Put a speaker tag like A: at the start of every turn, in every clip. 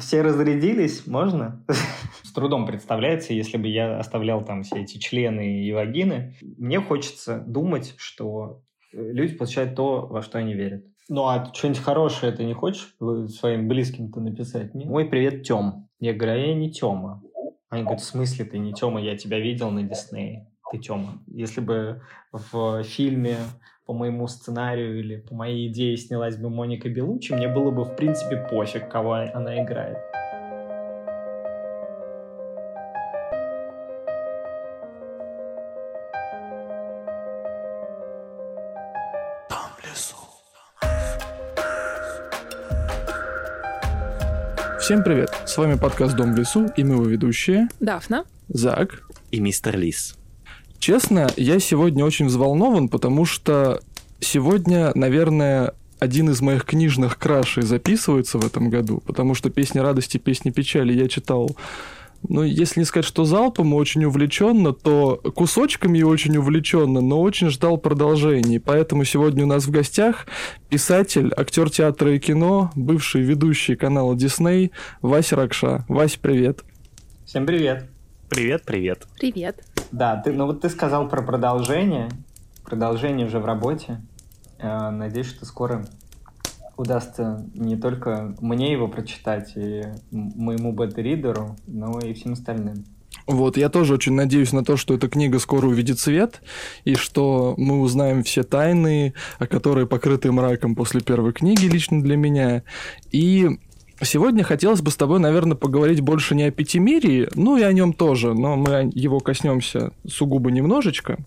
A: Все разрядились? Можно? С трудом представляется, если бы я оставлял там все эти члены и вагины. Мне хочется думать, что э, люди получают то, во что они верят. Ну, а что-нибудь хорошее ты не хочешь своим близким-то написать? Нет? Мой привет, Тём. Я говорю, а я не Тёма. Они говорят, в смысле ты не Тёма? Я тебя видел на Диснее. Ты Тёма. Если бы в фильме по моему сценарию или по моей идее снялась бы Моника Белучи, мне было бы, в принципе, пофиг, кого она играет.
B: Всем привет! С вами подкаст «Дом в лесу» и мы его ведущие
C: Дафна,
B: Зак
D: и мистер Лис.
B: Честно, я сегодня очень взволнован, потому что сегодня, наверное, один из моих книжных крашей записывается в этом году, потому что «Песни радости, песни печали» я читал ну, если не сказать, что залпом очень увлеченно, то кусочками и очень увлеченно, но очень ждал продолжений. Поэтому сегодня у нас в гостях писатель, актер театра и кино, бывший ведущий канала Дисней Вася Ракша. Вась, привет.
A: Всем привет.
D: Привет, привет.
C: Привет.
A: Да, ты, ну вот ты сказал про продолжение. Продолжение уже в работе. Э, надеюсь, что скоро удастся не только мне его прочитать и моему бета-ридеру, но и всем остальным.
B: Вот, я тоже очень надеюсь на то, что эта книга скоро увидит свет, и что мы узнаем все тайны, которые покрыты мраком после первой книги лично для меня. И Сегодня хотелось бы с тобой, наверное, поговорить больше не о Пятимирии, ну и о нем тоже, но мы его коснемся сугубо немножечко.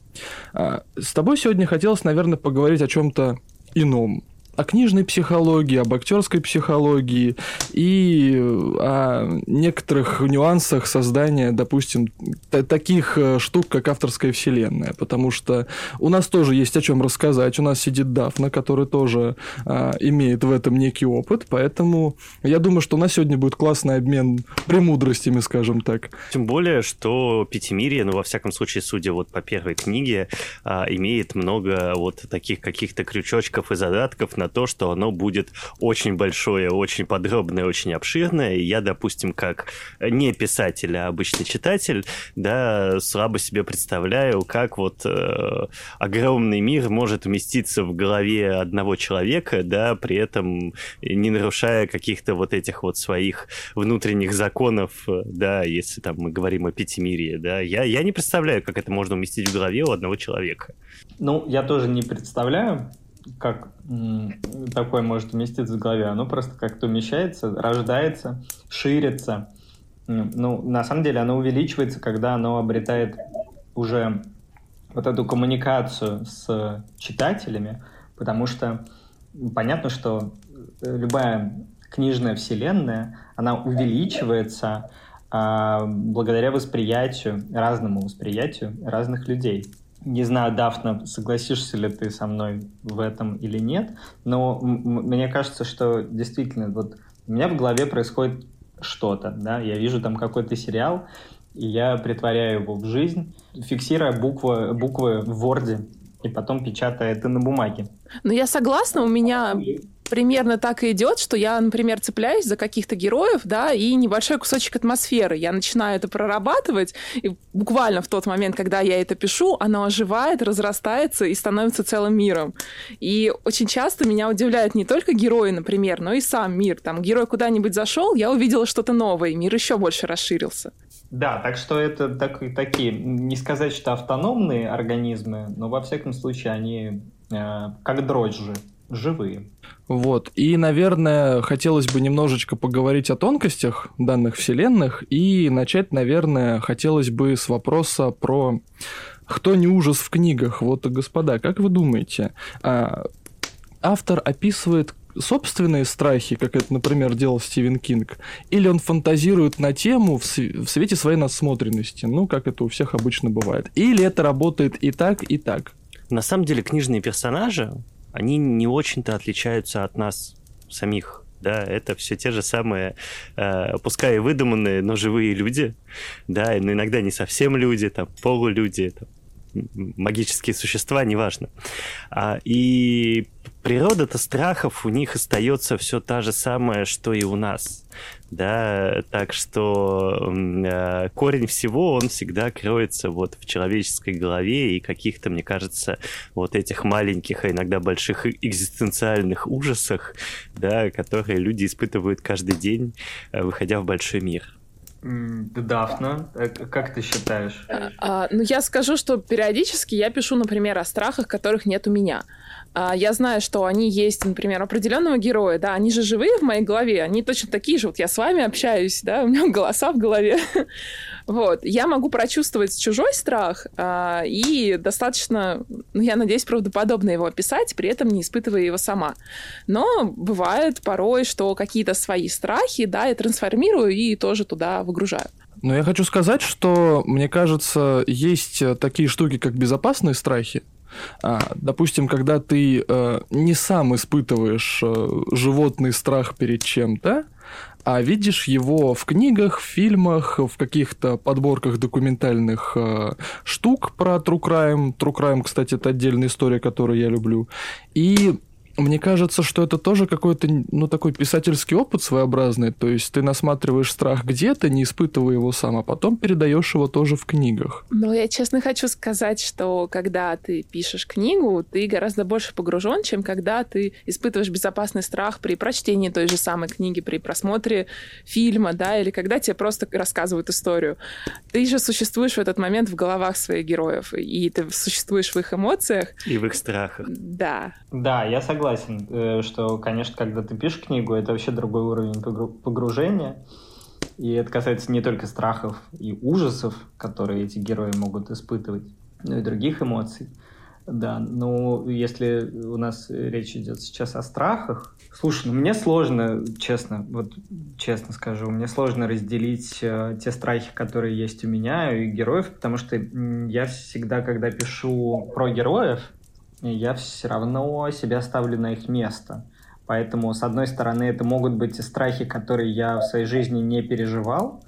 B: А с тобой сегодня хотелось, наверное, поговорить о чем-то ином о книжной психологии, об актерской психологии и о некоторых нюансах создания, допустим, таких э, штук, как авторская вселенная, потому что у нас тоже есть о чем рассказать. У нас сидит Дафна, который тоже а, имеет в этом некий опыт, поэтому я думаю, что у нас сегодня будет классный обмен премудростями, скажем так.
D: Тем более, что Пятимирие, ну, во всяком случае, судя вот по первой книге, а, имеет много вот таких каких-то крючочков и задатков на то, что оно будет очень большое, очень подробное, очень обширное. Я, допустим, как не писатель, а обычный читатель, да, слабо себе представляю, как вот э, огромный мир может уместиться в голове одного человека, да, при этом не нарушая каких-то вот этих вот своих внутренних законов, да, если там мы говорим о пятимирии, да, я, я не представляю, как это можно уместить в голове у одного человека.
A: Ну, я тоже не представляю, как такое может уместиться в голове. Оно просто как-то умещается, рождается, ширится. Ну, на самом деле оно увеличивается, когда оно обретает уже вот эту коммуникацию с читателями, потому что понятно, что любая книжная вселенная, она увеличивается а, благодаря восприятию, разному восприятию разных людей. Не знаю, Дафна, согласишься ли ты со мной в этом или нет, но мне кажется, что действительно вот у меня в голове происходит что-то, да, я вижу там какой-то сериал, и я притворяю его в жизнь, фиксируя буквы, буквы в Word, и потом печатая это на бумаге.
C: Ну, я согласна, у меня примерно так и идет, что я, например, цепляюсь за каких-то героев, да, и небольшой кусочек атмосферы. Я начинаю это прорабатывать, и буквально в тот момент, когда я это пишу, оно оживает, разрастается и становится целым миром. И очень часто меня удивляют не только герои, например, но и сам мир. Там герой куда-нибудь зашел, я увидела что-то новое, и мир еще больше расширился.
A: Да, так что это так, такие, не сказать, что автономные организмы, но во всяком случае они э, как дрожжи, живые.
B: Вот. И, наверное, хотелось бы немножечко поговорить о тонкостях данных вселенных. И начать, наверное, хотелось бы с вопроса про «Кто не ужас в книгах?» Вот, господа, как вы думаете, а, автор описывает собственные страхи, как это, например, делал Стивен Кинг, или он фантазирует на тему в, в свете своей насмотренности, ну, как это у всех обычно бывает, или это работает и так, и так.
D: На самом деле книжные персонажи, они не очень-то отличаются от нас самих. Да, это все те же самые, э, пускай и выдуманные, но живые люди, да, но иногда не совсем люди, там, полулюди, там, магические существа, неважно. А, и природа-то страхов у них остается все та же самая, что и у нас. Да, так что э, корень всего, он всегда кроется вот в человеческой голове и каких-то, мне кажется, вот этих маленьких, а иногда больших экзистенциальных ужасах, да, которые люди испытывают каждый день, э, выходя в большой мир.
A: Дафна, э, как ты считаешь? А,
C: а, ну, я скажу, что периодически я пишу, например, о страхах, которых нет у меня. А, я знаю, что они есть, например, определенного героя, да, они же живые в моей голове, они точно такие же, вот я с вами общаюсь, да, у меня голоса в голове. Вот, я могу прочувствовать чужой страх а, и достаточно, ну, я надеюсь, правдоподобно его описать, при этом не испытывая его сама. Но бывает порой, что какие-то свои страхи, да, я трансформирую и тоже туда выгружаю.
B: Но я хочу сказать, что, мне кажется, есть такие штуки, как безопасные страхи, допустим, когда ты э, не сам испытываешь э, животный страх перед чем-то, а видишь его в книгах, в фильмах, в каких-то подборках документальных э, штук про True Crime. True Crime, кстати, это отдельная история, которую я люблю. И мне кажется, что это тоже какой-то, ну, такой писательский опыт своеобразный. То есть ты насматриваешь страх где-то, не испытывая его сам, а потом передаешь его тоже в книгах.
C: Ну, я честно хочу сказать, что когда ты пишешь книгу, ты гораздо больше погружен, чем когда ты испытываешь безопасный страх при прочтении той же самой книги, при просмотре фильма, да, или когда тебе просто рассказывают историю. Ты же существуешь в этот момент в головах своих героев, и ты существуешь в их эмоциях.
D: И в их страхах.
C: Да.
A: Да, я согласен согласен, э, что, конечно, когда ты пишешь книгу, это вообще другой уровень погружения. И это касается не только страхов и ужасов, которые эти герои могут испытывать, но и других эмоций. Да, но если у нас речь идет сейчас о страхах, слушай, ну мне сложно, честно, вот честно скажу, мне сложно разделить э, те страхи, которые есть у меня и героев, потому что я всегда, когда пишу про героев, я все равно себя ставлю на их место. Поэтому, с одной стороны, это могут быть и страхи, которые я в своей жизни не переживал,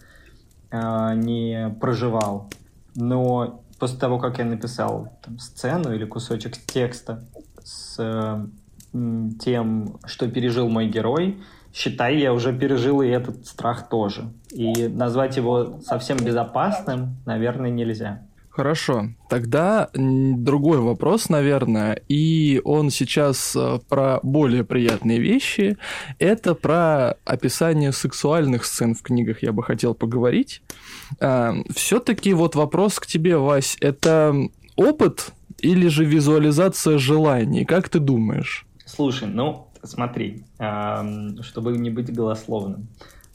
A: э, не проживал. Но после того, как я написал там, сцену или кусочек текста с э, тем, что пережил мой герой, считай, я уже пережил и этот страх тоже. И назвать его совсем безопасным, наверное, нельзя.
B: Хорошо, тогда другой вопрос, наверное, и он сейчас э, про более приятные вещи. Это про описание сексуальных сцен в книгах я бы хотел поговорить. А, Все-таки вот вопрос к тебе, Вась, это опыт или же визуализация желаний? Как ты думаешь?
A: Слушай, ну смотри, чтобы не быть голословным.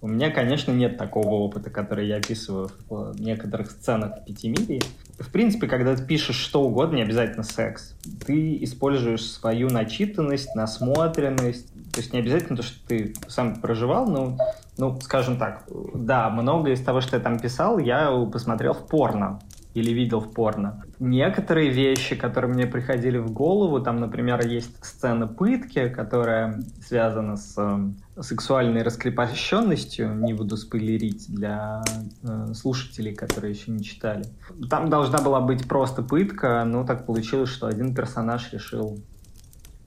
A: У меня, конечно, нет такого опыта, который я описываю в некоторых сценах в Пятимирии. В принципе, когда ты пишешь что угодно, не обязательно секс, ты используешь свою начитанность, насмотренность. То есть не обязательно то, что ты сам проживал, но, ну, скажем так, да, многое из того, что я там писал, я посмотрел в порно или видел в порно. Некоторые вещи, которые мне приходили в голову, там, например, есть сцена пытки, которая связана с э, сексуальной раскрепощенностью, не буду спойлерить для э, слушателей, которые еще не читали. Там должна была быть просто пытка, но так получилось, что один персонаж решил,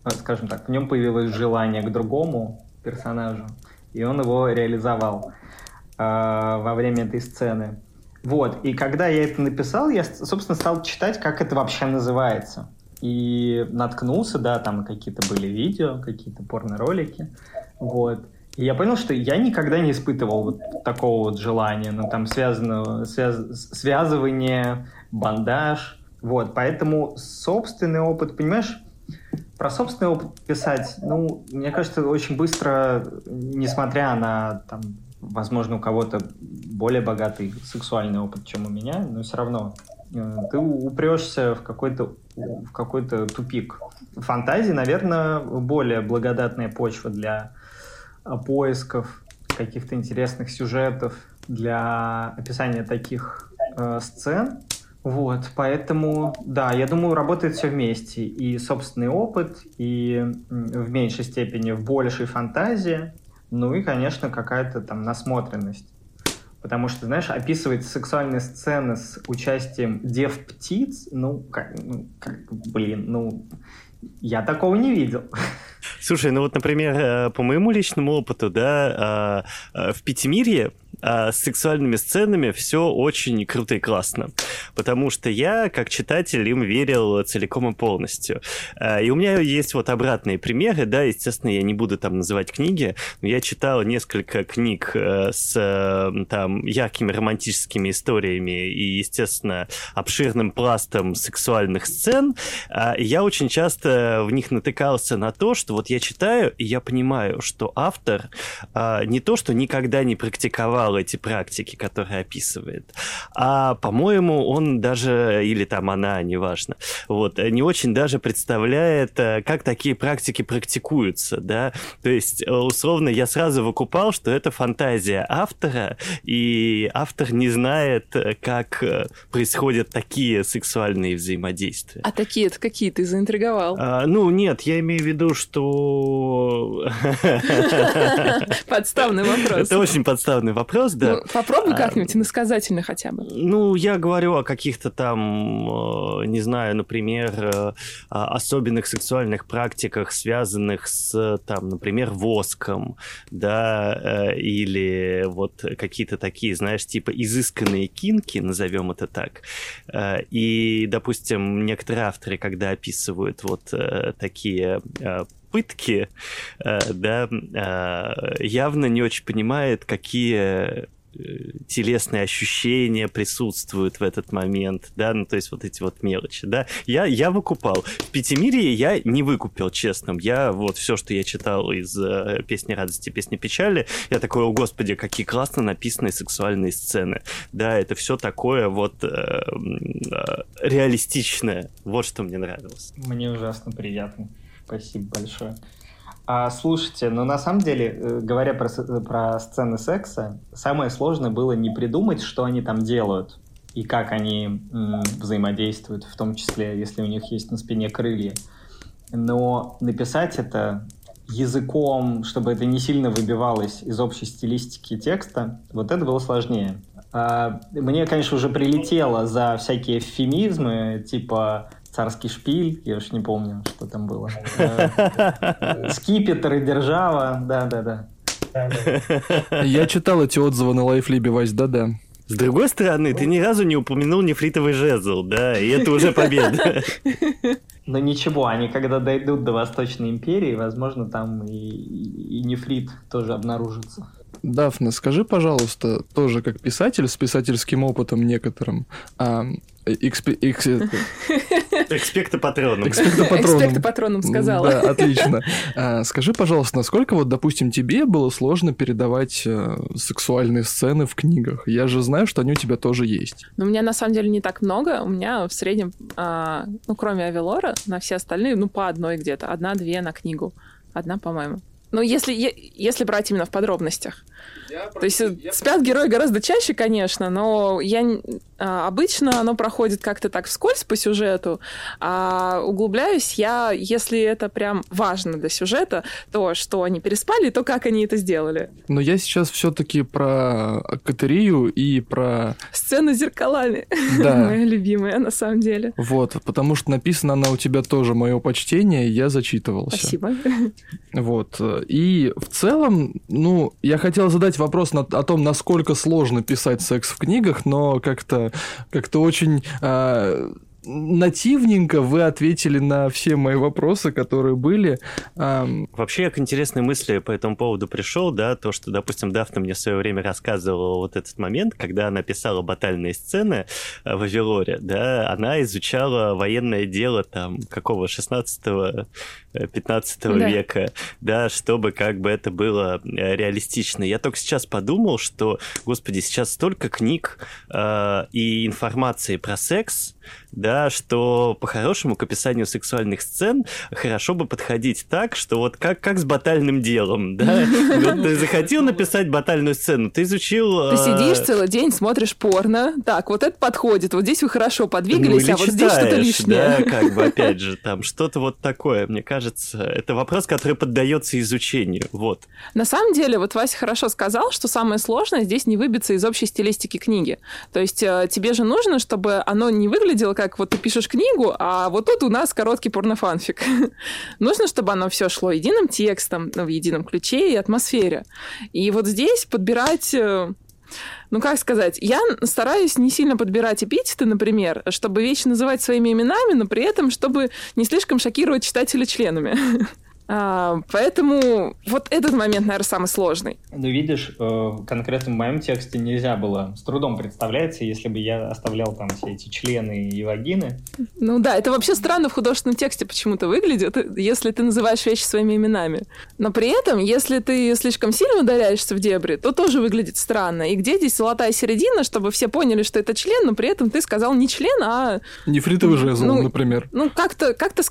A: э, скажем так, в нем появилось желание к другому персонажу, и он его реализовал э, во время этой сцены. Вот, и когда я это написал, я, собственно, стал читать, как это вообще называется. И наткнулся, да, там какие-то были видео, какие-то порно-ролики, вот. И я понял, что я никогда не испытывал вот такого вот желания, ну, там, связанного, связ, связывание, бандаж, вот. Поэтому собственный опыт, понимаешь, про собственный опыт писать, ну, мне кажется, очень быстро, несмотря на там возможно, у кого-то более богатый сексуальный опыт, чем у меня, но все равно э, ты упрешься в какой-то в какой-то тупик. Фантазии, наверное, более благодатная почва для э, поисков каких-то интересных сюжетов, для описания таких э, сцен. Вот, поэтому, да, я думаю, работает все вместе. И собственный опыт, и в меньшей степени в большей фантазии, ну и, конечно, какая-то там насмотренность. Потому что, знаешь, описывать сексуальные сцены с участием дев-птиц, ну, как, ну, как, блин, ну, я такого не видел.
D: Слушай, ну вот, например, э, по моему личному опыту, да, э, э, в Пятимирье а с сексуальными сценами все очень круто и классно. Потому что я, как читатель, им верил целиком и полностью. А, и у меня есть вот обратные примеры, да, естественно, я не буду там называть книги, но я читал несколько книг э, с там яркими романтическими историями и, естественно, обширным пластом сексуальных сцен. А, я очень часто в них натыкался на то, что вот я читаю, и я понимаю, что автор не то, что никогда не практиковал практиковал эти практики, которые описывает. А, по-моему, он даже, или там она, неважно, вот, не очень даже представляет, э, как такие практики практикуются, да. То есть, э, условно, я сразу выкупал, что это фантазия автора, и автор не знает, э, как происходят такие сексуальные взаимодействия.
C: А такие это какие? Ты заинтриговал?
D: А, ну, нет, я имею в виду, что...
C: Подставный вопрос.
D: Это очень подставный вопрос вопрос, да. Ну,
C: попробуй а, как-нибудь иносказательно хотя бы.
D: Ну, я говорю о каких-то там, э, не знаю, например, э, особенных сексуальных практиках, связанных с, там, например, воском, да, э, или вот какие-то такие, знаешь, типа изысканные кинки, назовем это так. И, допустим, некоторые авторы, когда описывают вот такие пытки, э, да, э, явно не очень понимает, какие э, телесные ощущения присутствуют в этот момент, да, ну, то есть вот эти вот мелочи, да. Я, я выкупал. В Пятимирии я не выкупил, честно. Я вот все, что я читал из э, «Песни радости», «Песни печали», я такой, о господи, какие классно написанные сексуальные сцены. Да, это все такое вот э, э, реалистичное. Вот что мне нравилось.
A: Мне ужасно приятно. Спасибо большое. А, слушайте, ну на самом деле, э, говоря про, про сцены секса, самое сложное было не придумать, что они там делают и как они м, взаимодействуют, в том числе, если у них есть на спине крылья. Но написать это языком, чтобы это не сильно выбивалось из общей стилистики текста, вот это было сложнее. А, мне, конечно, уже прилетело за всякие эвфемизмы, типа царский шпиль, я уж не помню, что там было. Скипетр и держава, да-да-да.
B: Я читал эти отзывы на лайфлибе, Вась, да-да.
D: С другой стороны, ты ни разу не упомянул нефритовый жезл, да, и это уже победа.
A: Но ничего, они когда дойдут до Восточной империи, возможно, там и, и нефрит тоже обнаружится.
B: Дафна, скажи, пожалуйста, тоже как писатель с писательским опытом некоторым, а.
D: Экспекта патроном.
C: Экспекта патроном. Экспекта патроном сказала.
B: Да, отлично. А, скажи, пожалуйста, насколько вот, допустим, тебе было сложно передавать э, сексуальные сцены в книгах? Я же знаю, что они у тебя тоже есть.
C: Ну, у меня на самом деле не так много. У меня в среднем, а, ну, кроме Авелора, на все остальные, ну, по одной где-то. Одна-две на книгу. Одна, по-моему. Ну, если, если брать именно в подробностях. Я То есть я спят герои гораздо чаще, конечно, но я обычно оно проходит как-то так вскользь по сюжету, а углубляюсь я, если это прям важно для сюжета, то, что они переспали, то как они это сделали.
B: Но я сейчас все-таки про Катерию и про...
C: Сцену с зеркалами. Да. Моя любимая, на самом деле.
B: Вот, потому что написана она у тебя тоже мое почтение, я зачитывался.
C: Спасибо.
B: Вот. И в целом, ну, я хотел задать вопрос на, о том, насколько сложно писать секс в книгах, но как-то как очень э, нативненько вы ответили на все мои вопросы, которые были.
D: Вообще, я к интересной мысли по этому поводу пришел, да, то, что, допустим, Дафна мне в свое время рассказывала вот этот момент, когда она писала батальные сцены э, в Авелоре, да, она изучала военное дело там какого 16 15 да. века, да, чтобы как бы это было э, реалистично. Я только сейчас подумал, что, господи, сейчас столько книг э, и информации про секс, да, что по-хорошему к описанию сексуальных сцен хорошо бы подходить так, что вот как, как с батальным делом, да? Вот ты захотел написать батальную сцену, ты изучил...
C: Ты сидишь целый день, смотришь порно, так, вот это подходит, вот здесь вы хорошо подвигались,
D: ну,
C: а вот здесь что-то лишнее.
D: Да, как бы, опять же, там что-то вот такое, мне кажется, это вопрос, который поддается изучению, вот.
C: На самом деле, вот Вася хорошо сказал, что самое сложное здесь не выбиться из общей стилистики книги. То есть э, тебе же нужно, чтобы оно не выглядело как вот ты пишешь книгу, а вот тут у нас короткий порнофанфик. нужно, чтобы оно все шло единым текстом, в едином ключе и атмосфере. И вот здесь подбирать э, ну, как сказать, я стараюсь не сильно подбирать эпитеты, например, чтобы вещи называть своими именами, но при этом, чтобы не слишком шокировать читателя членами. А, поэтому вот этот момент, наверное, самый сложный.
A: Ну, видишь, э, конкретно в моем тексте нельзя было, с трудом представляется, если бы я оставлял там все эти члены и вагины.
C: Ну да, это вообще странно в художественном тексте почему-то выглядит, если ты называешь вещи своими именами. Но при этом, если ты слишком сильно ударяешься в дебри, то тоже выглядит странно. И где здесь золотая середина, чтобы все поняли, что это член, но при этом ты сказал не член, а...
B: Нефритовый жезл, ну, например.
C: Ну, как-то как или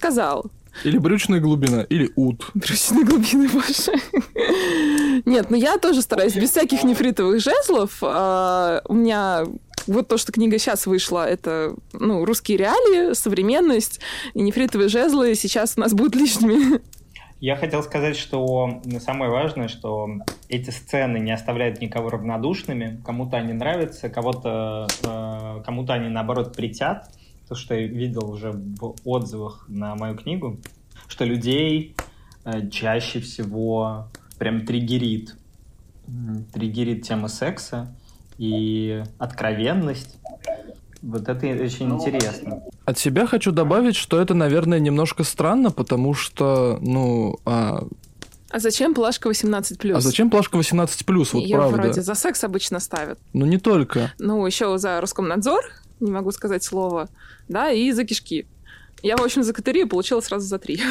B: или брючная глубина, или ут.
C: Брючная глубина, боже. Нет, ну я тоже стараюсь без всяких нефритовых жезлов. А, у меня вот то, что книга сейчас вышла, это ну, русские реалии, современность, и нефритовые жезлы сейчас у нас будут лишними.
A: Я хотел сказать, что самое важное, что эти сцены не оставляют никого равнодушными. Кому-то они нравятся, кого-то, э, кому-то они, наоборот, притят то, что я видел уже в отзывах на мою книгу, что людей э, чаще всего прям триггерит. Триггерит тема секса и откровенность. Вот это очень ну, интересно.
B: От себя хочу добавить, что это, наверное, немножко странно, потому что, ну, а,
C: а зачем плашка 18+.
B: А зачем плашка 18+, вот
C: Ее
B: правда.
C: вроде за секс обычно ставят.
B: Ну, не только.
C: Ну, еще за Роскомнадзор, не могу сказать слово, да, и за кишки. Я, в общем, за катери получила сразу за три.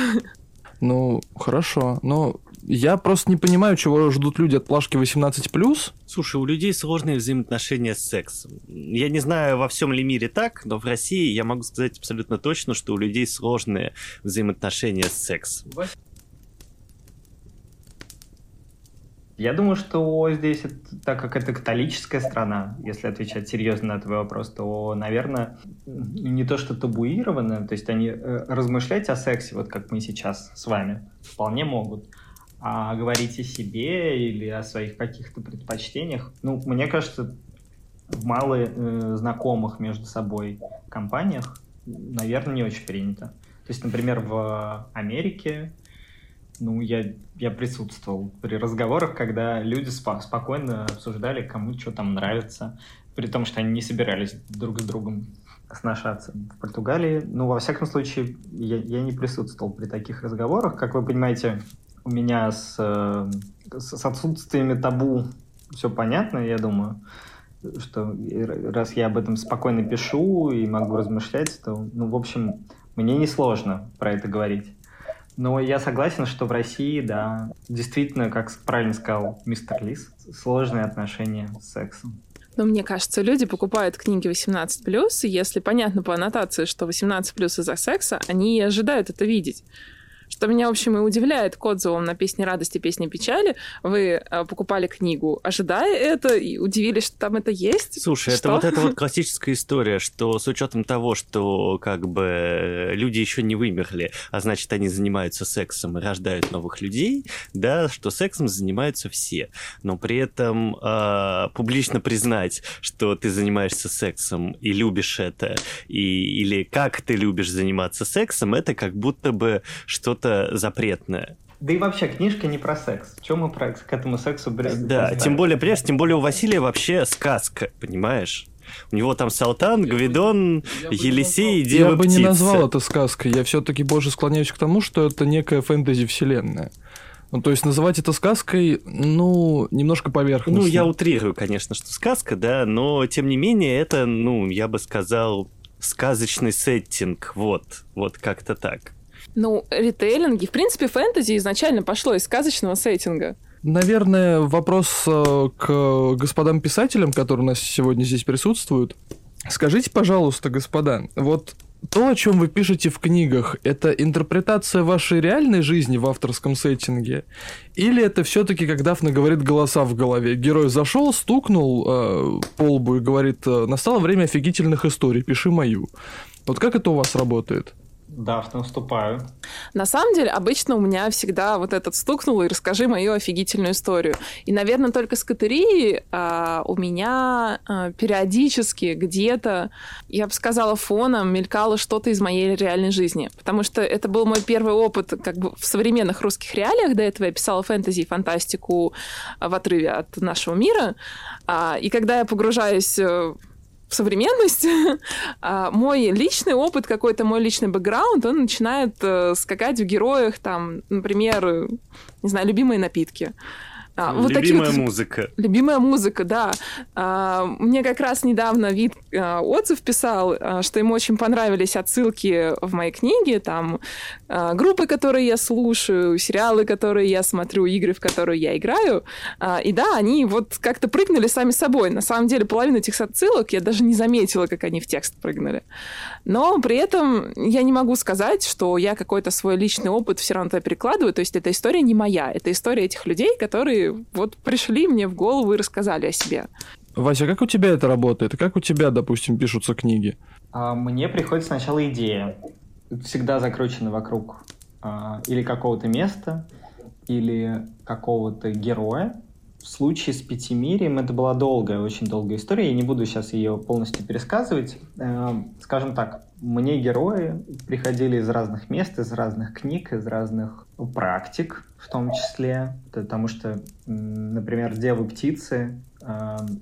B: Ну, хорошо. Но я просто не понимаю, чего ждут люди от плашки 18+.
D: Слушай, у людей сложные взаимоотношения с сексом. Я не знаю, во всем ли мире так, но в России я могу сказать абсолютно точно, что у людей сложные взаимоотношения с сексом.
A: Я думаю, что здесь, так как это католическая страна, если отвечать серьезно на твой вопрос, то, наверное, не то что табуировано, то есть они э, размышлять о сексе, вот как мы сейчас с вами, вполне могут, а говорить о себе или о своих каких-то предпочтениях, ну, мне кажется, в малых э, знакомых между собой компаниях, наверное, не очень принято. То есть, например, в Америке ну, я, я присутствовал при разговорах, когда люди спа- спокойно обсуждали, кому что там нравится, при том, что они не собирались друг с другом сношаться. В Португалии, ну, во всяком случае, я, я не присутствовал при таких разговорах. Как вы понимаете, у меня с, с отсутствиями табу все понятно, я думаю, что раз я об этом спокойно пишу и могу размышлять, то, ну, в общем, мне несложно про это говорить. Но я согласен, что в России, да, действительно, как правильно сказал мистер Лис, сложные отношения с сексом.
C: Но мне кажется, люди покупают книги 18+, и если понятно по аннотации, что 18+, из-за секса, они ожидают это видеть. Что меня, в общем, и удивляет к отзывам на песни радости, песни печали. Вы э, покупали книгу, ожидая это, и удивились, что там это есть.
D: Слушай, что? это вот эта вот классическая история, что с учетом того, что как бы люди еще не вымерли, а значит, они занимаются сексом и рождают новых людей, да, что сексом занимаются все. Но при этом э, публично признать, что ты занимаешься сексом и любишь это, и, или как ты любишь заниматься сексом, это как будто бы что-то что-то запретное.
A: Да и вообще книжка не про секс. Чем мы про, к этому сексу
D: Да, тем более, прежде, тем более у Василия вообще сказка, понимаешь? У него там Салтан, Гвидон, Елисей и Дева
B: Я бы не назвал это сказкой. Я все-таки больше склоняюсь к тому, что это некая фэнтези-вселенная. Ну, то есть называть это сказкой, ну, немножко поверхностно.
D: Ну, я утрирую, конечно, что сказка, да, но тем не менее это, ну, я бы сказал, сказочный сеттинг, вот, вот как-то так.
C: Ну, ритейлинги, в принципе, фэнтези изначально пошло из сказочного сеттинга.
B: Наверное, вопрос э, к господам писателям, которые у нас сегодня здесь присутствуют. Скажите, пожалуйста, господа, вот то, о чем вы пишете в книгах, это интерпретация вашей реальной жизни в авторском сеттинге? Или это все-таки, как Дафна говорит, голоса в голове? Герой зашел, стукнул э, по лбу и говорит, «Э, настало время офигительных историй, пиши мою. Вот как это у вас работает?
A: Да, наступаю.
C: На самом деле, обычно у меня всегда вот этот стукнул и расскажи мою офигительную историю. И, наверное, только с Катерией а, у меня а, периодически где-то, я бы сказала, фоном мелькало что-то из моей реальной жизни. Потому что это был мой первый опыт как бы в современных русских реалиях. До этого я писала фэнтези и фантастику в отрыве от нашего мира. А, и когда я погружаюсь э, в современность, а мой личный опыт, какой-то мой личный бэкграунд, он начинает э, скакать в героях, там, например, не знаю, любимые напитки.
D: А, вот любимая вот, музыка.
C: Любимая музыка, да. А, мне как раз недавно вид а, отзыв писал, а, что ему очень понравились отсылки в моей книге, там а, группы, которые я слушаю, сериалы, которые я смотрю, игры, в которые я играю. А, и да, они вот как-то прыгнули сами собой. На самом деле половину этих отсылок я даже не заметила, как они в текст прыгнули. Но при этом я не могу сказать, что я какой-то свой личный опыт все равно туда перекладываю. То есть эта история не моя, это история этих людей, которые вот пришли мне в голову и рассказали о себе.
B: Вася, как у тебя это работает? Как у тебя, допустим, пишутся книги?
A: А, мне приходит сначала идея. Всегда закручена вокруг а, или какого-то места, или какого-то героя. В случае с Пятимирием это была долгая, очень долгая история. Я не буду сейчас ее полностью пересказывать. Э, скажем так, мне герои приходили из разных мест, из разных книг, из разных практик в том числе, потому что, например, «Девы птицы»,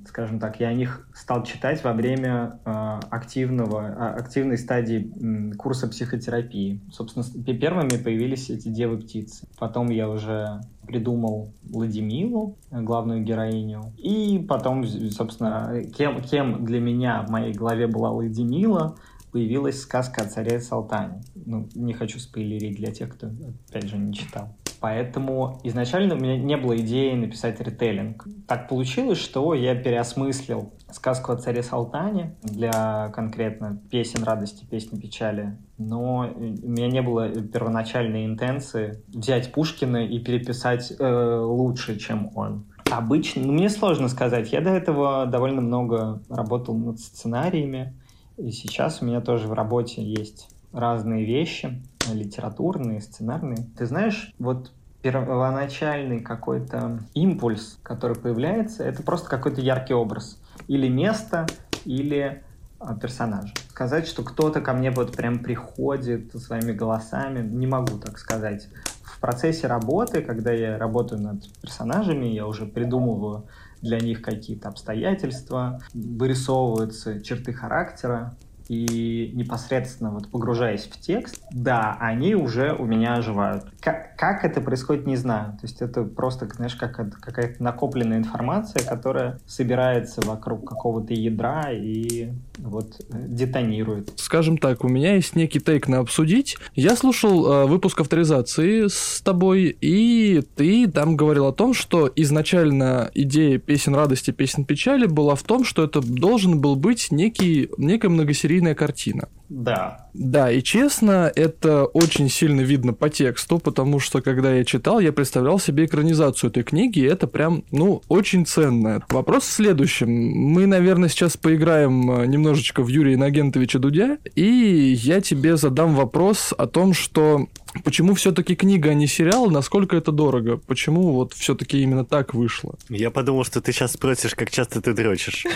A: скажем так, я о них стал читать во время э, активного, а, активной стадии курса психотерапии. Собственно, первыми появились эти «Девы птицы». Потом я уже придумал Владимилу, главную героиню. И потом, собственно, кем, кем для меня в моей голове была Владимила, появилась сказка о царе Салтане. Ну, не хочу спойлерить для тех, кто, опять же, не читал. Поэтому изначально у меня не было идеи написать ретейлинг. Так получилось, что я переосмыслил сказку о царе Салтане для конкретно песен радости, песни печали. Но у меня не было первоначальной интенции взять Пушкина и переписать э, лучше, чем он. Обычно, ну, мне сложно сказать. Я до этого довольно много работал над сценариями. И сейчас у меня тоже в работе есть разные вещи, литературные, сценарные. Ты знаешь, вот первоначальный какой-то импульс, который появляется, это просто какой-то яркий образ. Или место, или а, персонажа. Сказать, что кто-то ко мне вот прям приходит своими голосами, не могу так сказать. В процессе работы, когда я работаю над персонажами, я уже придумываю для них какие-то обстоятельства, вырисовываются черты характера, и непосредственно вот погружаясь в текст, да, они уже у меня оживают. Как, как это происходит, не знаю. То есть это просто, знаешь, как какая-то накопленная информация, которая собирается вокруг какого-то ядра и вот э, детонирует.
B: Скажем так, у меня есть некий тейк на обсудить. Я слушал э, выпуск авторизации с тобой, и ты там говорил о том, что изначально идея песен радости, песен печали была в том, что это должен был быть некий, некая многосерийная серийная картина.
A: Да.
B: Да, и честно, это очень сильно видно по тексту, потому что когда я читал, я представлял себе экранизацию этой книги, и это прям, ну, очень ценно. Вопрос в следующем. Мы, наверное, сейчас поиграем э, немножечко в Юрия Иннокентовича Дудя, и я тебе задам вопрос о том, что Почему все-таки книга, а не сериал? Насколько это дорого? Почему вот все-таки именно так вышло?
D: Я подумал, что ты сейчас спросишь, как часто ты дрочишь.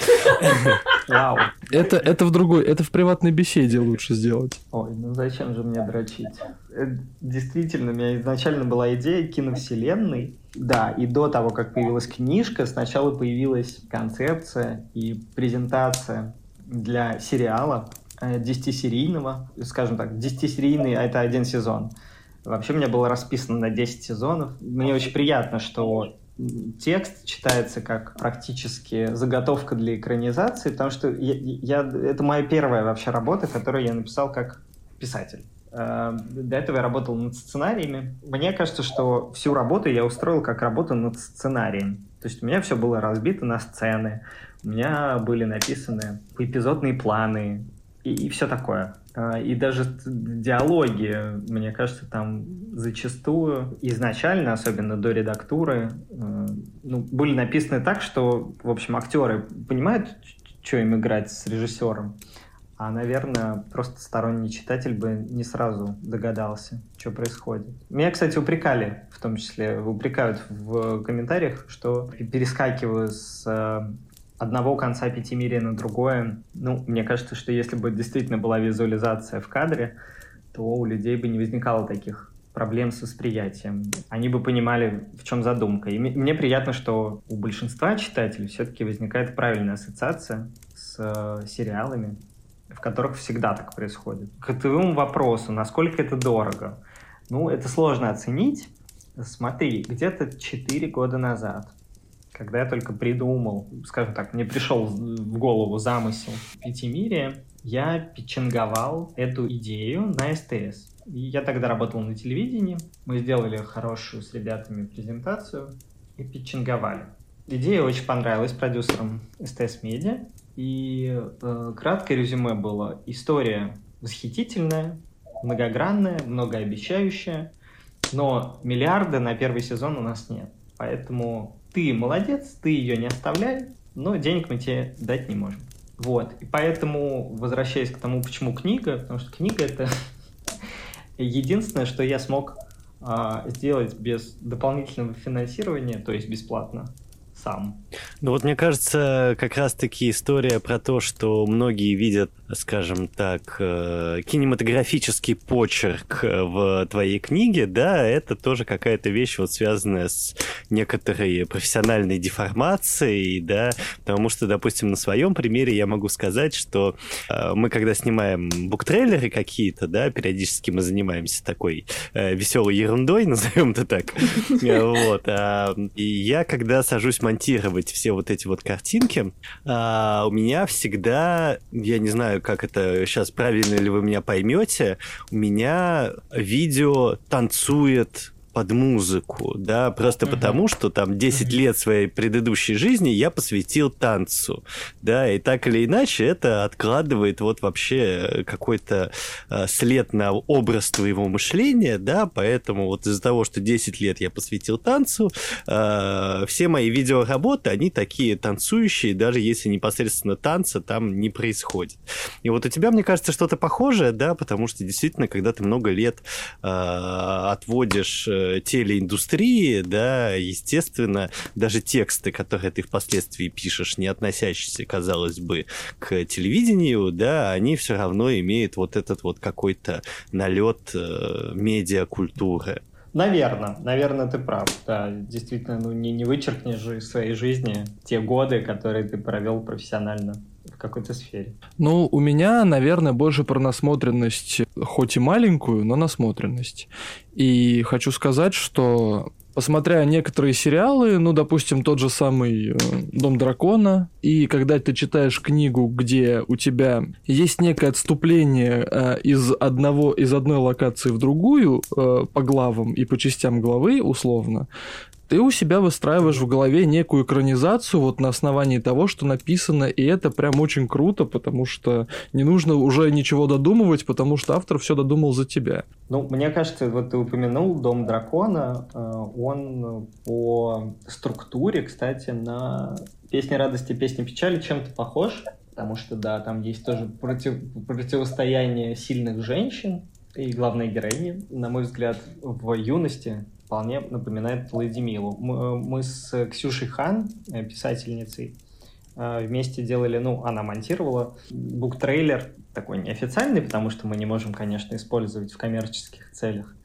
B: Это, это в другой, это в приватной беседе лучше сделать.
A: Ой, ну зачем же мне дрочить? Э, действительно, у меня изначально была идея киновселенной. Да, и до того, как появилась книжка, сначала появилась концепция и презентация для сериала, 10-серийного, э, скажем так, 10-серийный, а это один сезон. Вообще у меня было расписано на 10 сезонов. Мне очень приятно, что текст читается как практически заготовка для экранизации, потому что я, я, это моя первая вообще работа, которую я написал как писатель. Э, до этого я работал над сценариями. Мне кажется, что всю работу я устроил как работу над сценарием. То есть у меня все было разбито на сцены, у меня были написаны эпизодные планы, и, и все такое. А, и даже диалоги, мне кажется, там зачастую изначально, особенно до редактуры, э, ну, были написаны так, что, в общем, актеры понимают, что им играть с режиссером, а, наверное, просто сторонний читатель бы не сразу догадался, что происходит. Меня, кстати, упрекали, в том числе, упрекают в комментариях, что перескакиваю с э, одного конца пятимирия на другое. Ну, мне кажется, что если бы действительно была визуализация в кадре, то у людей бы не возникало таких проблем с восприятием. Они бы понимали, в чем задумка. И мне приятно, что у большинства читателей все-таки возникает правильная ассоциация с э, сериалами, в которых всегда так происходит. К твоему вопросу, насколько это дорого? Ну, это сложно оценить. Смотри, где-то 4 года назад когда я только придумал, скажем так, мне пришел в голову замысел пятимирия, я печенговал эту идею на СТС. Я тогда работал на телевидении, мы сделали хорошую с ребятами презентацию и печенговали. Идея очень понравилась продюсерам СТС Медиа, и э, краткое резюме было история восхитительная, многогранная, многообещающая, но миллиарда на первый сезон у нас нет. Поэтому ты молодец, ты ее не оставляй, но денег мы тебе дать не можем. Вот. И поэтому, возвращаясь к тому, почему книга, потому что книга это единственное, что я смог а, сделать без дополнительного финансирования, то есть бесплатно, сам.
D: Ну вот мне кажется, как раз-таки история про то, что многие видят, скажем так, э, кинематографический почерк в твоей книге, да, это тоже какая-то вещь, вот связанная с некоторой профессиональной деформацией, да, потому что, допустим, на своем примере я могу сказать, что э, мы, когда снимаем буктрейлеры какие-то, да, периодически мы занимаемся такой э, веселой ерундой, назовем это так, вот, а, и я, когда сажусь монтировать все вот эти вот картинки, а, у меня всегда, я не знаю, как это сейчас правильно ли вы меня поймете, у меня видео танцует под музыку, да, просто uh-huh. потому, что там 10 uh-huh. лет своей предыдущей жизни я посвятил танцу, да, и так или иначе это откладывает вот вообще какой-то э, след на образ твоего мышления, да, поэтому вот из-за того, что 10 лет я посвятил танцу, э, все мои видеоработы, они такие танцующие, даже если непосредственно танца там не происходит. И вот у тебя, мне кажется, что-то похожее, да, потому что действительно, когда ты много лет э, отводишь телеиндустрии, да, естественно, даже тексты, которые ты впоследствии пишешь, не относящиеся, казалось бы, к телевидению, да, они все равно имеют вот этот вот какой-то налет э, медиакультуры.
A: Наверное, наверное, ты прав. Да, действительно, ну не, не вычеркнешь же из своей жизни те годы, которые ты провел профессионально в какой-то сфере.
B: Ну, у меня, наверное, больше про насмотренность, хоть и маленькую, но насмотренность. И хочу сказать, что посмотря некоторые сериалы, ну, допустим, тот же самый э, «Дом дракона», и когда ты читаешь книгу, где у тебя есть некое отступление э, из, одного, из одной локации в другую э, по главам и по частям главы, условно, ты у себя выстраиваешь в голове некую экранизацию вот на основании того, что написано, и это прям очень круто, потому что не нужно уже ничего додумывать, потому что автор все додумал за тебя.
A: Ну, мне кажется, вот ты упомянул «Дом дракона», э, он по структуре, кстати, на «Песни радости, песни печали» чем-то похож, потому что, да, там есть тоже против, противостояние сильных женщин, и главной героини, на мой взгляд, в юности вполне напоминает Леди Милу. Мы, мы с Ксюшей Хан, э, писательницей, э, вместе делали, ну, она монтировала буктрейлер, такой неофициальный, потому что мы не можем, конечно, использовать в коммерческих целях.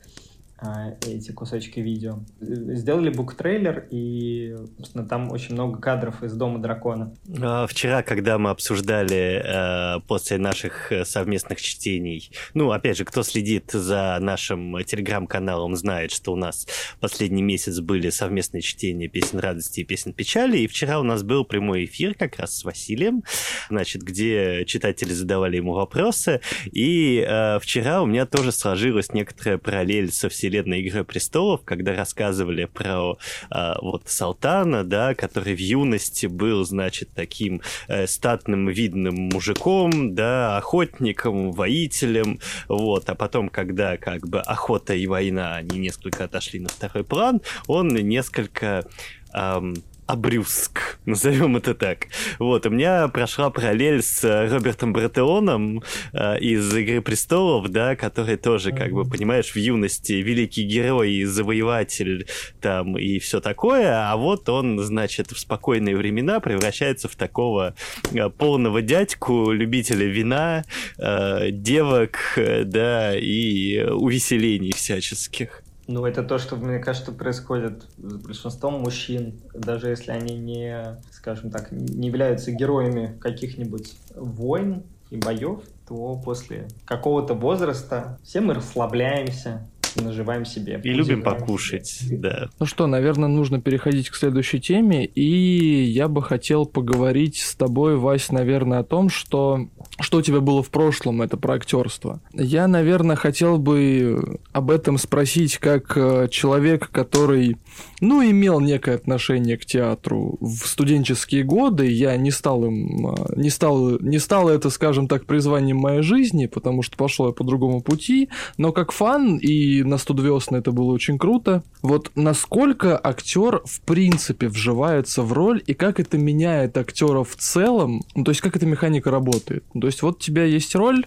A: А, эти кусочки видео. Сделали бук-трейлер, и, собственно, там очень много кадров из «Дома дракона».
D: А, вчера, когда мы обсуждали э, после наших совместных чтений, ну, опять же, кто следит за нашим телеграм-каналом, знает, что у нас последний месяц были совместные чтения песен радости и песен печали, и вчера у нас был прямой эфир как раз с Василием, значит, где читатели задавали ему вопросы, и э, вчера у меня тоже сложилась некоторая параллель со всеми вселенной Игры престолов, когда рассказывали про э, вот Салтана, да, который в юности был, значит, таким э, статным, видным мужиком, да, охотником, воителем, вот, а потом, когда как бы охота и война, они несколько отошли на второй план, он несколько эм, обрюзг, назовем это так. Вот, у меня прошла параллель с э, Робертом Братеоном э, из «Игры престолов», да, который тоже, как бы, понимаешь, в юности великий герой и завоеватель там и все такое, а вот он, значит, в спокойные времена превращается в такого э, полного дядьку, любителя вина, э, девок, э, да, и увеселений всяческих.
A: Ну, это то, что, мне кажется, происходит с большинством мужчин, даже если они не, скажем так, не являются героями каких-нибудь войн и боев, то после какого-то возраста все мы расслабляемся, наживаем себе.
D: И любим покушать, себе. да.
B: Ну что, наверное, нужно переходить к следующей теме, и я бы хотел поговорить с тобой, Вась, наверное, о том, что что у тебя было в прошлом, это про актерство. Я, наверное, хотел бы об этом спросить как э, человек, который, ну, имел некое отношение к театру в студенческие годы. Я не стал им, э, не стал, не стал это, скажем так, призванием моей жизни, потому что пошел я по другому пути, но как фан и на студвесны это было очень круто. Вот насколько актер в принципе вживается в роль и как это меняет актера в целом, ну, то есть как эта механика работает. То есть вот у тебя есть роль,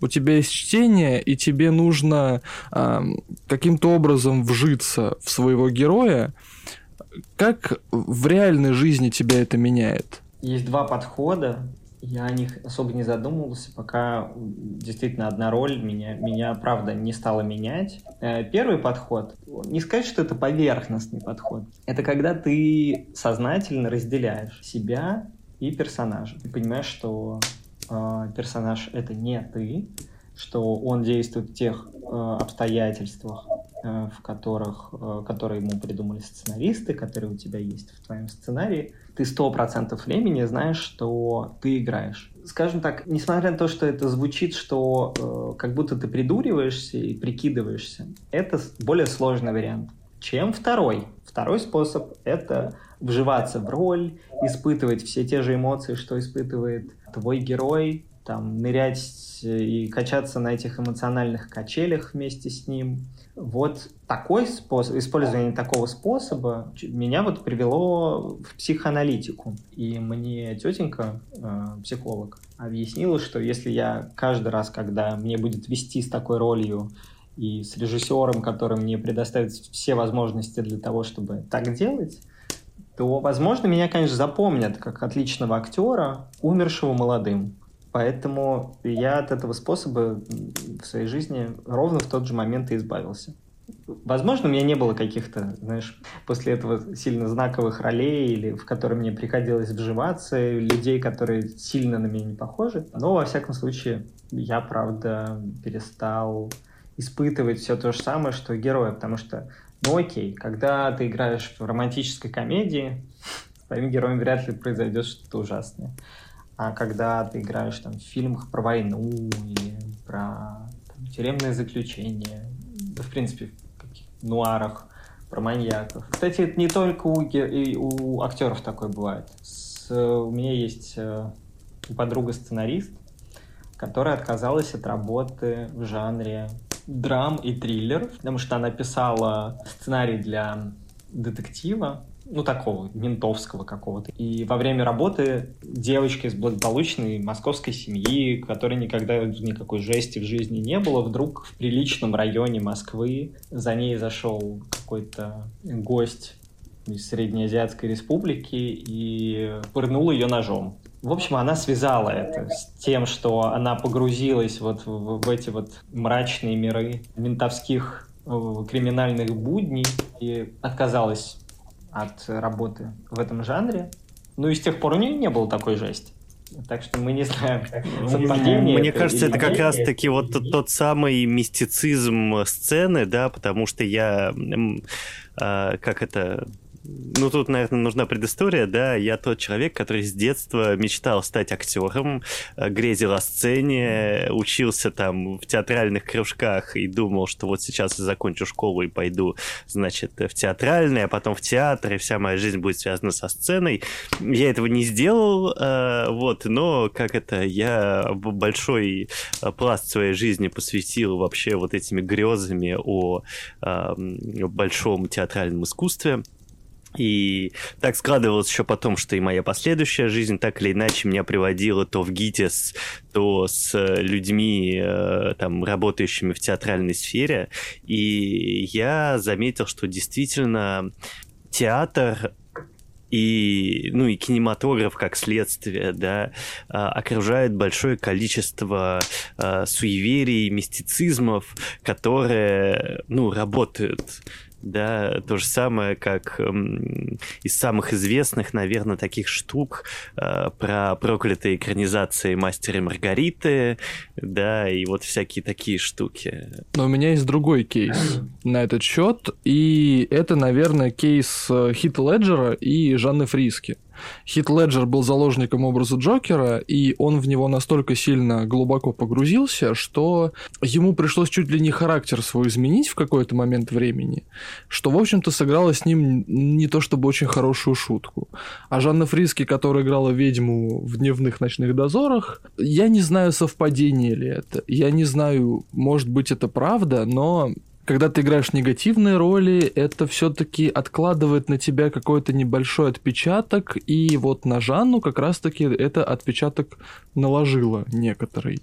B: у тебя есть чтение, и тебе нужно э, каким-то образом вжиться в своего героя. Как в реальной жизни тебя это меняет?
A: Есть два подхода. Я о них особо не задумывался, пока действительно одна роль меня, меня правда, не стала менять. Э, первый подход, не сказать, что это поверхностный подход, это когда ты сознательно разделяешь себя и персонажа. Ты понимаешь, что э, персонаж это не ты, что он действует в тех обстоятельствах, э, в которых, э, которые ему придумали сценаристы, которые у тебя есть в твоем сценарии, ты сто процентов времени знаешь, что ты играешь. Скажем так, несмотря на то, что это звучит, что э, как будто ты придуриваешься и прикидываешься, это более сложный вариант, чем второй. Второй способ — это вживаться в роль, испытывать все те же эмоции, что испытывает твой герой, там, нырять и качаться на этих эмоциональных качелях вместе с ним — вот такой способ, использование такого способа меня вот привело в психоаналитику. И мне тетенька, э, психолог, объяснила, что если я каждый раз, когда мне будет вести с такой ролью и с режиссером, который мне предоставит все возможности для того, чтобы так делать, то, возможно, меня, конечно, запомнят как отличного актера, умершего молодым. Поэтому я от этого способа в своей жизни ровно в тот же момент и избавился. Возможно, у меня не было каких-то, знаешь, после этого сильно знаковых ролей, или в которые мне приходилось вживаться, людей, которые сильно на меня не похожи. Но, во всяком случае, я, правда, перестал испытывать все то же самое, что героя, потому что, ну окей, когда ты играешь в романтической комедии, с твоим героем вряд ли произойдет что-то ужасное. А когда ты играешь там, в фильмах про войну или про там, тюремное заключение, да, в принципе, в нуарах, про маньяков. Кстати, это не только у, и у актеров такое бывает. С, у меня есть э, подруга-сценарист, которая отказалась от работы в жанре драм и триллер, потому что она писала сценарий для детектива, ну, такого, ментовского какого-то. И во время работы девочка из благополучной московской семьи, которой никогда никакой жести в жизни не было, вдруг в приличном районе Москвы за ней зашел какой-то гость из Среднеазиатской республики и пырнул ее ножом. В общем, она связала это с тем, что она погрузилась вот в, в эти вот мрачные миры ментовских э, криминальных будней и отказалась от работы в этом жанре. Ну и с тех пор у нее не было такой жести. Так что мы не знаем
D: совпадение. Мне кажется, это как раз-таки вот тот, тот самый мистицизм сцены, да, потому что я, э, как это, ну, тут, наверное, нужна предыстория, да, я тот человек, который с детства мечтал стать актером, э, грезил о сцене, учился там в театральных кружках и думал, что вот сейчас я закончу школу и пойду, значит, в театральный, а потом в театр, и вся моя жизнь будет связана со сценой. Я этого не сделал, э, вот, но как это, я большой э, пласт своей жизни посвятил вообще вот этими грезами о большом театральном искусстве. И так складывалось еще потом, что и моя последующая жизнь так или иначе меня приводила то в ГИТИС, то с людьми, э, там, работающими в театральной сфере. И я заметил, что действительно театр и, ну, и кинематограф как следствие, да, а, окружает большое количество а, суеверий, мистицизмов, которые, ну, работают да, то же самое, как эм, из самых известных, наверное, таких штук э, про проклятые экранизации Мастера Маргариты, да, и вот всякие такие штуки.
B: Но у меня есть другой кейс на этот счет, и это, наверное, кейс э, Хита Леджера и Жанны Фриске. Хит Леджер был заложником образа Джокера, и он в него настолько сильно глубоко погрузился, что ему пришлось чуть ли не характер свой изменить в какой-то момент времени, что, в общем-то, сыграло с ним не то чтобы очень хорошую шутку. А Жанна Фриске, которая играла ведьму в дневных ночных дозорах, я не знаю, совпадение ли это. Я не знаю, может быть, это правда, но когда ты играешь негативные роли, это все-таки откладывает на тебя какой-то небольшой отпечаток, и вот на Жанну как раз-таки это отпечаток наложило некоторый.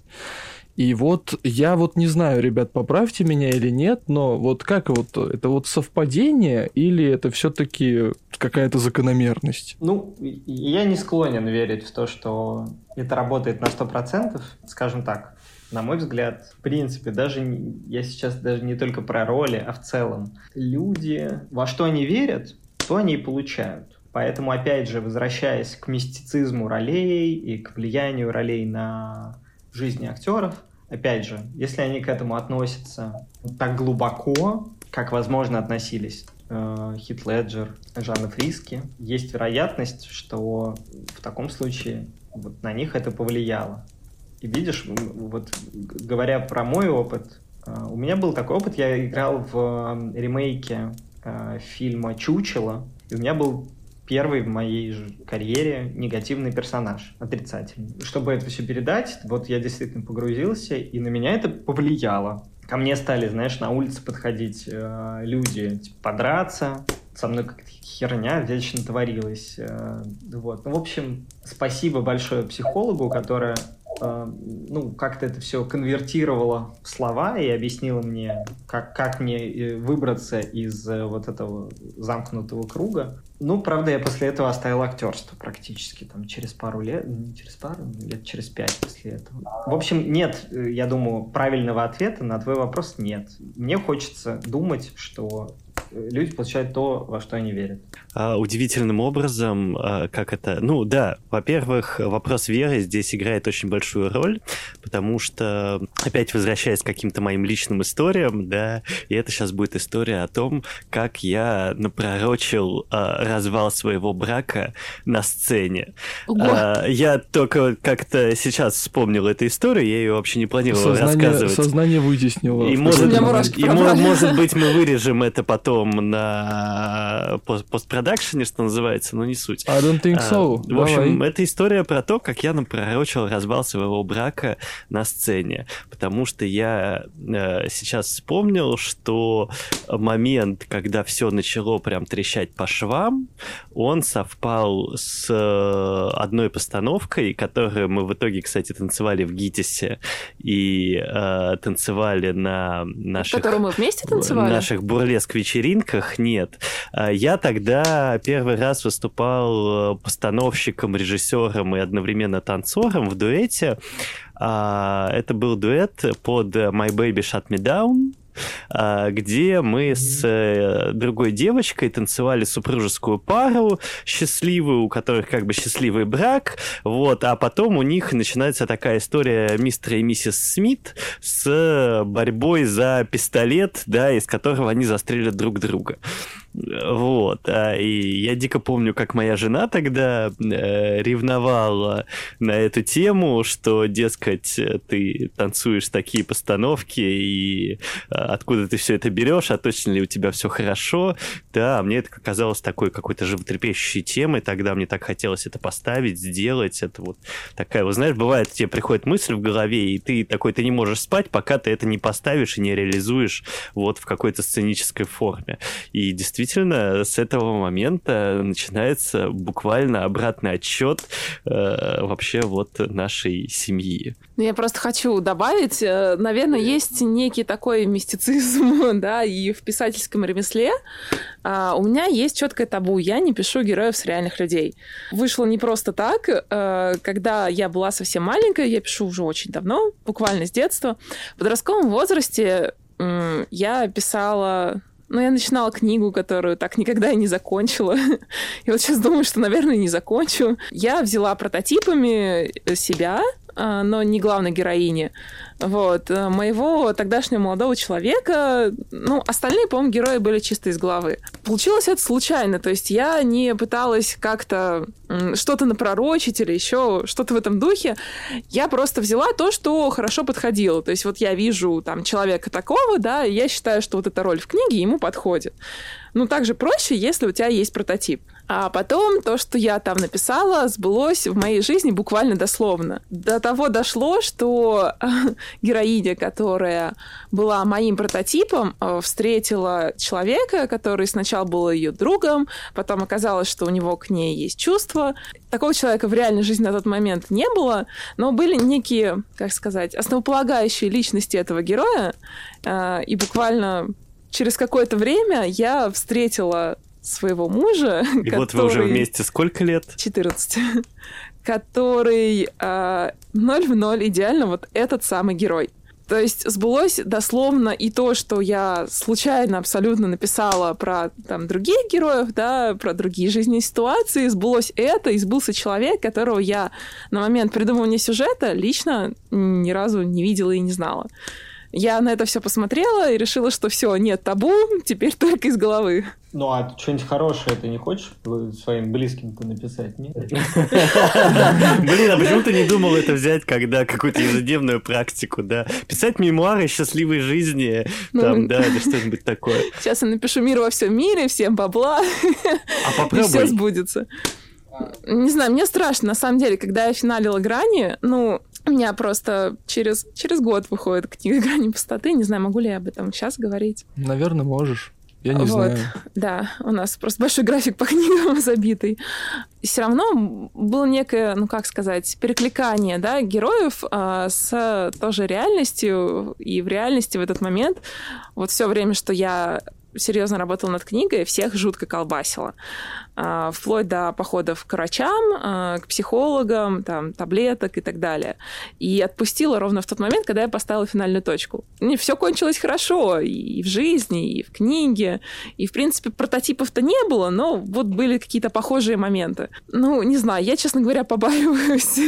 B: И вот я вот не знаю, ребят, поправьте меня или нет, но вот как вот это вот совпадение или это все-таки какая-то закономерность?
A: Ну, я не склонен верить в то, что это работает на 100%, скажем так на мой взгляд, в принципе, даже я сейчас даже не только про роли, а в целом. Люди, во что они верят, то они и получают. Поэтому, опять же, возвращаясь к мистицизму ролей и к влиянию ролей на жизни актеров, опять же, если они к этому относятся так глубоко, как, возможно, относились э, Хит Леджер, Жанна Фриски, есть вероятность, что в таком случае вот на них это повлияло. И видишь, вот говоря про мой опыт, э, у меня был такой опыт, я играл в ремейке э, фильма «Чучело», и у меня был первый в моей карьере негативный персонаж, отрицательный. Чтобы это все передать, вот я действительно погрузился, и на меня это повлияло. Ко мне стали, знаешь, на улице подходить э, люди, типа, подраться, со мной как-то херня вечно творилась. Э, вот. Ну, в общем, спасибо большое психологу, которая ну, как-то это все конвертировала в слова и объяснила мне, как, как мне э, выбраться из э, вот этого замкнутого круга. Ну, правда, я после этого оставил актерство практически, там, через пару лет, не через пару, лет через пять после этого. В общем, нет, я думаю, правильного ответа на твой вопрос нет. Мне хочется думать, что люди получают то, во что они верят.
D: А, удивительным образом, а, как это... Ну да, во-первых, вопрос веры здесь играет очень большую роль, потому что, опять возвращаясь к каким-то моим личным историям, да, и это сейчас будет история о том, как я напророчил а, развал своего брака на сцене. А, я только как-то сейчас вспомнил эту историю, я ее вообще не планировал сознание, рассказывать.
B: Сознание вытеснило.
D: И, может, и, может быть, мы вырежем это потом потом на постпродакшене, что называется, но не суть.
B: I don't think so.
D: А, в общем, это история про то, как я напророчил развал своего брака на сцене. Потому что я э, сейчас вспомнил, что момент, когда все начало прям трещать по швам, он совпал с э, одной постановкой, которую мы в итоге, кстати, танцевали в ГИТИСе и э, танцевали на наших...
C: Которую мы вместе танцевали?
D: Наших бурлеск-вечеринках вечеринках нет. А я тогда первый раз выступал э, постановщиком, режиссером и одновременно танцором в дуэте. А, это был дуэт под My Baby Shut Me Down где мы с э, другой девочкой танцевали супружескую пару счастливую, у которых как бы счастливый брак, вот, а потом у них начинается такая история мистера и миссис Смит с борьбой за пистолет, да, из которого они застрелят друг друга. Вот. А, и я дико помню, как моя жена тогда э, ревновала на эту тему, что, дескать, ты танцуешь такие постановки, и а, откуда ты все это берешь, а точно ли у тебя все хорошо. Да, мне это казалось такой какой-то животрепещущей темой, тогда мне так хотелось это поставить, сделать. Это вот такая, вот знаешь, бывает, тебе приходит мысль в голове, и ты такой, ты не можешь спать, пока ты это не поставишь и не реализуешь вот в какой-то сценической форме. И действительно, с этого момента начинается буквально обратный отчет э, вообще вот нашей семьи.
C: Ну, я просто хочу добавить, э, наверное, есть некий такой мистицизм, да, и в писательском ремесле. А, у меня есть четкое табу, я не пишу героев с реальных людей. Вышло не просто так, э, когда я была совсем маленькая, я пишу уже очень давно, буквально с детства. В подростковом возрасте я писала ну, я начинала книгу, которую так никогда и не закончила. И вот сейчас думаю, что, наверное, не закончу. Я взяла прототипами себя, а, но не главной героини. Вот. Э, моего тогдашнего молодого человека, ну, остальные, по-моему, герои были чисто из головы. Получилось это случайно, то есть я не пыталась как-то что-то напророчить или еще что-то в этом духе. Я просто взяла то, что хорошо подходило. То есть вот я вижу там человека такого, да, и я считаю, что вот эта роль в книге ему подходит. Ну, также проще, если у тебя есть прототип. А потом то, что я там написала, сбылось в моей жизни буквально дословно. До того дошло, что героиня, которая была моим прототипом, э, встретила человека, который сначала был ее другом, потом оказалось, что у него к ней есть чувства. Такого человека в реальной жизни на тот момент не было, но были некие, как сказать, основополагающие личности этого героя, э, и буквально через какое-то время я встретила своего мужа.
D: И который... вот вы уже вместе сколько лет?
C: 14. который э, ноль в ноль идеально вот этот самый герой. То есть сбылось дословно и то, что я случайно абсолютно написала про там, других героев, да, про другие жизненные ситуации. Сбылось это, и сбылся человек, которого я на момент придумывания сюжета лично ни разу не видела и не знала. Я на это все посмотрела и решила, что все, нет табу, теперь только из головы.
A: Ну, а что-нибудь хорошее ты не хочешь своим близким-то написать, нет? Блин,
D: а почему ты не думал это взять, когда какую-то ежедневную практику, да? Писать мемуары счастливой жизни, ну, там, да, или что-нибудь такое.
C: Сейчас я напишу «Мир во всем мире», всем бабла,
D: а попробуй.
C: все сбудется. Не знаю, мне страшно, на самом деле, когда я финалила «Грани», ну, у меня просто через, через год выходит книга «Грани пустоты». Не знаю, могу ли я об этом сейчас говорить.
B: Наверное, можешь. Я не
C: вот,
B: знаю.
C: Да, у нас просто большой график по книгам забитый. Все равно было некое, ну как сказать, перекликание да, героев а, с тоже реальностью. И в реальности в этот момент вот все время, что я серьезно работала над книгой, всех жутко колбасило. А, вплоть до походов к врачам, а, к психологам, там, таблеток и так далее. И отпустила ровно в тот момент, когда я поставила финальную точку. И все кончилось хорошо и в жизни, и в книге. И, в принципе, прототипов-то не было, но вот были какие-то похожие моменты. Ну, не знаю, я, честно говоря, побаиваюсь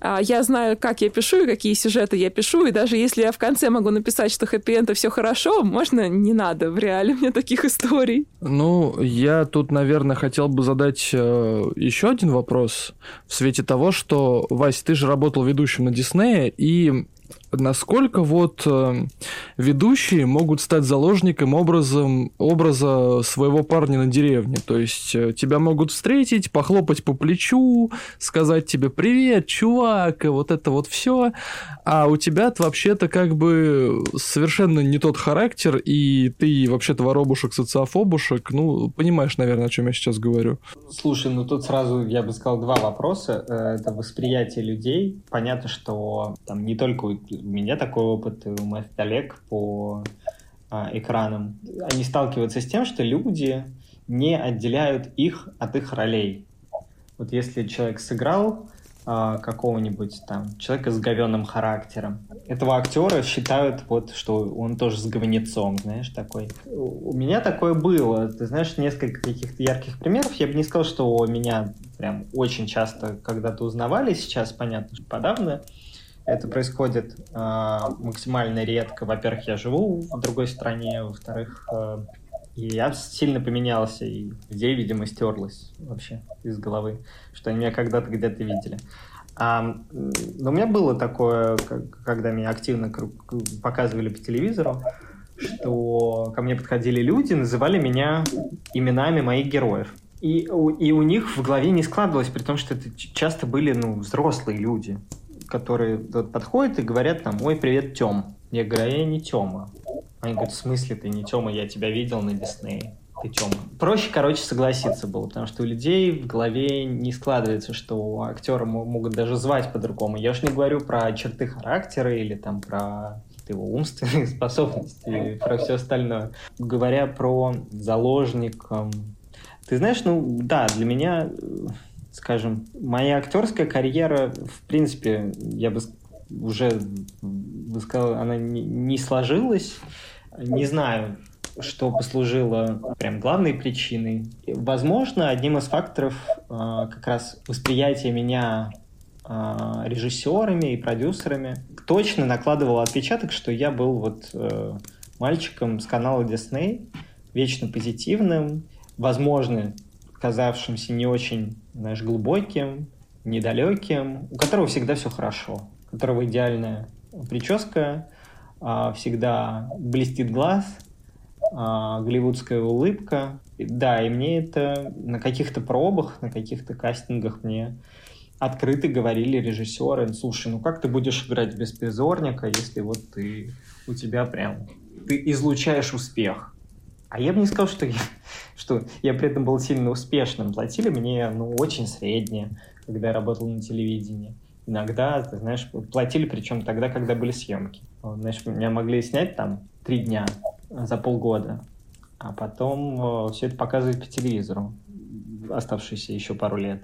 C: а, я знаю, как я пишу и какие сюжеты я пишу, и даже если я в конце могу написать, что хэппи-энд все хорошо, можно не надо, в реале мне таких историй.
B: Ну, я тут, наверное, хотел бы задать э, еще один вопрос в свете того, что, Вась, ты же работал ведущим на Диснее, и насколько вот э, ведущие могут стать заложником образом, образа своего парня на деревне. То есть э, тебя могут встретить, похлопать по плечу, сказать тебе «Привет, чувак!» и вот это вот все. А у тебя вообще-то как бы совершенно не тот характер, и ты вообще-то воробушек, социофобушек. Ну, понимаешь, наверное, о чем я сейчас говорю.
A: Слушай, ну тут сразу, я бы сказал, два вопроса. Э, это восприятие людей. Понятно, что там не только у меня такой опыт, и у моих коллег по а, экранам. Они сталкиваются с тем, что люди не отделяют их от их ролей. Вот если человек сыграл а, какого-нибудь там человека с говенным характером, этого актера считают вот, что он тоже с говнецом, знаешь, такой. У меня такое было. Ты знаешь, несколько каких-то ярких примеров. Я бы не сказал, что меня прям очень часто когда-то узнавали. Сейчас, понятно, что подавно. Это происходит э, максимально редко. Во-первых, я живу в другой стране, во-вторых, э, И я сильно поменялся, и идея, видимо, стерлась вообще из головы, что они меня когда-то где-то видели. А, но у меня было такое, когда меня активно показывали по телевизору, что ко мне подходили люди, называли меня именами моих героев. И, и у них в голове не складывалось, при том, что это часто были ну, взрослые люди, которые вот, подходят и говорят там, ой, привет, Тём. Я говорю, а я не Тёма. Они говорят, в смысле ты не Тёма, я тебя видел на Диснее. Ты Тёма. Проще, короче, согласиться было, потому что у людей в голове не складывается, что актера могут даже звать по-другому. Я уж не говорю про черты характера или там про его умственные способности, про все остальное. Говоря про заложника, ты знаешь, ну да, для меня, скажем, моя актерская карьера, в принципе, я бы уже бы сказал, она не, не сложилась. Не знаю, что послужило прям главной причиной. Возможно, одним из факторов э, как раз восприятия меня э, режиссерами и продюсерами точно накладывало отпечаток, что я был вот э, мальчиком с канала Disney, вечно позитивным, возможно, казавшимся не очень, знаешь, глубоким, недалеким, у которого всегда все хорошо, у которого идеальная прическа, э, всегда блестит глаз – а, голливудская улыбка. Да, и мне это на каких-то пробах, на каких-то кастингах мне открыто говорили режиссеры, слушай, ну как ты будешь играть беспризорника, если вот ты, у тебя прям, ты излучаешь успех. А я бы не сказал, что я, что я при этом был сильно успешным. Платили мне, ну, очень среднее, когда я работал на телевидении. Иногда, знаешь, платили, причем тогда, когда были съемки. Знаешь, меня могли снять там три дня, за полгода, а потом э, все это показывает по телевизору, оставшиеся еще пару лет.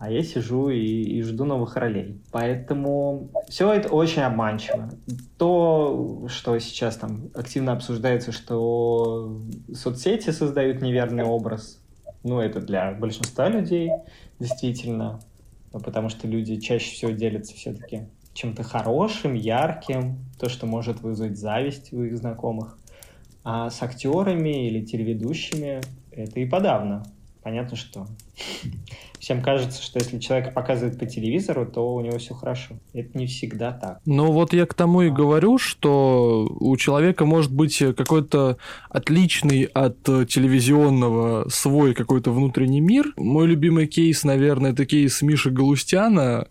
A: А я сижу и, и жду новых ролей. Поэтому все это очень обманчиво. То, что сейчас там активно обсуждается, что соцсети создают неверный образ, ну, это для большинства людей действительно, потому что люди чаще всего делятся все-таки чем-то хорошим, ярким, то, что может вызвать зависть у их знакомых. А с актерами или телеведущими это и подавно. Понятно, что всем кажется, что если человек показывает по телевизору, то у него все хорошо. Это не всегда так.
B: Ну вот я к тому и говорю, что у человека может быть какой-то отличный от телевизионного свой какой-то внутренний мир. Мой любимый кейс, наверное, это кейс Миши Галустяна,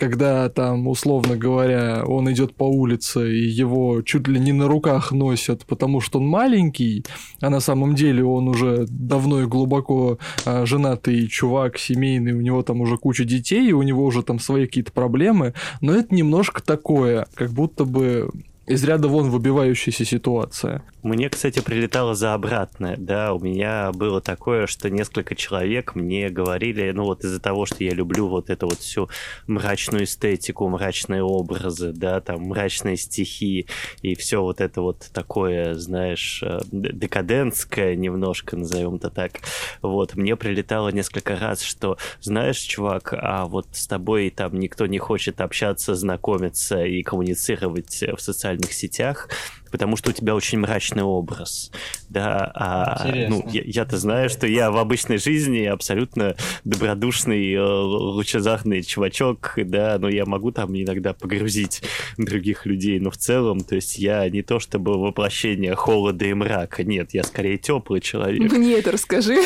B: когда там, условно говоря, он идет по улице и его чуть ли не на руках носят, потому что он маленький, а на самом деле он уже давно и глубоко а, женатый чувак, семейный, у него там уже куча детей, и у него уже там свои какие-то проблемы, но это немножко такое, как будто бы из ряда вон выбивающаяся ситуация.
D: Мне, кстати, прилетало за обратное, да, у меня было такое, что несколько человек мне говорили, ну вот из-за того, что я люблю вот эту вот всю мрачную эстетику, мрачные образы, да, там мрачные стихи и все вот это вот такое, знаешь, э, декадентское немножко, назовем это так, вот, мне прилетало несколько раз, что, знаешь, чувак, а вот с тобой там никто не хочет общаться, знакомиться и коммуницировать в социальных сетях, потому что у тебя очень мрачный образ, да, а, ну, я, я-то знаю, что я в обычной жизни абсолютно добродушный, э, лучезарный чувачок, да, но я могу там иногда погрузить других людей, но в целом, то есть я не то чтобы воплощение холода и мрака, нет, я скорее теплый человек.
C: Мне это расскажи.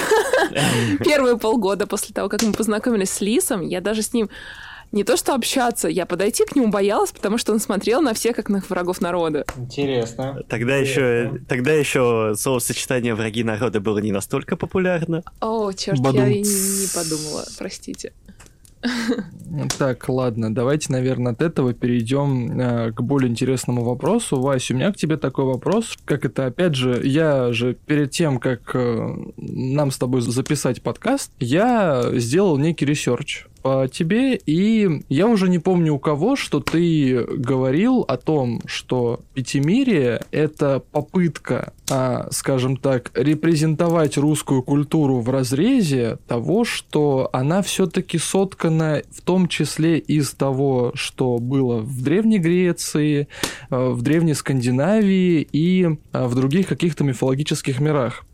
C: Первые полгода после того, как мы познакомились с Лисом, я даже с ним не то что общаться, я подойти к нему боялась, потому что он смотрел на всех как на врагов народа.
A: Интересно.
D: Тогда еще, тогда еще словосочетание «враги народа» было не настолько популярно.
C: О, черт, Бадум. я и не, не подумала, простите.
B: Так, ладно, давайте, наверное, от этого перейдем э, к более интересному вопросу. Вася, у меня к тебе такой вопрос. Как это, опять же, я же перед тем, как э, нам с тобой записать подкаст, я сделал некий research по тебе, и я уже не помню у кого, что ты говорил о том, что Пятимирие — это попытка, а, скажем так, репрезентовать русскую культуру в разрезе того, что она все-таки соткана в том числе из того, что было в Древней Греции, а, в Древней Скандинавии и а, в других каких-то мифологических мирах.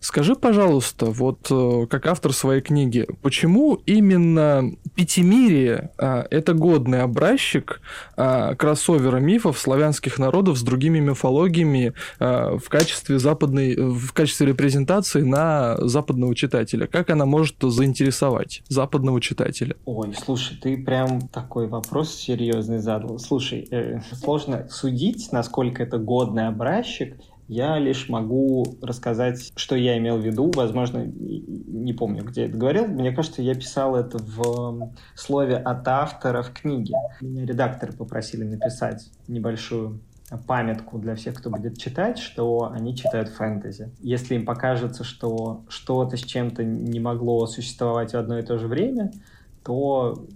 B: Скажи, пожалуйста, вот э, как автор своей книги, почему именно Пятимирие а, это годный образчик а, кроссовера мифов славянских народов с другими мифологиями а, в качестве западной, в качестве репрезентации на западного читателя? Как она может заинтересовать западного читателя?
A: Ой, слушай, ты прям такой вопрос серьезный задал. Слушай, э, сложно судить, насколько это годный образчик, я лишь могу рассказать, что я имел в виду. Возможно, не помню, где это говорил. Мне кажется, я писал это в слове от автора в книге. Меня редакторы попросили написать небольшую памятку для всех, кто будет читать, что они читают фэнтези. Если им покажется, что что-то с чем-то не могло существовать в одно и то же время, то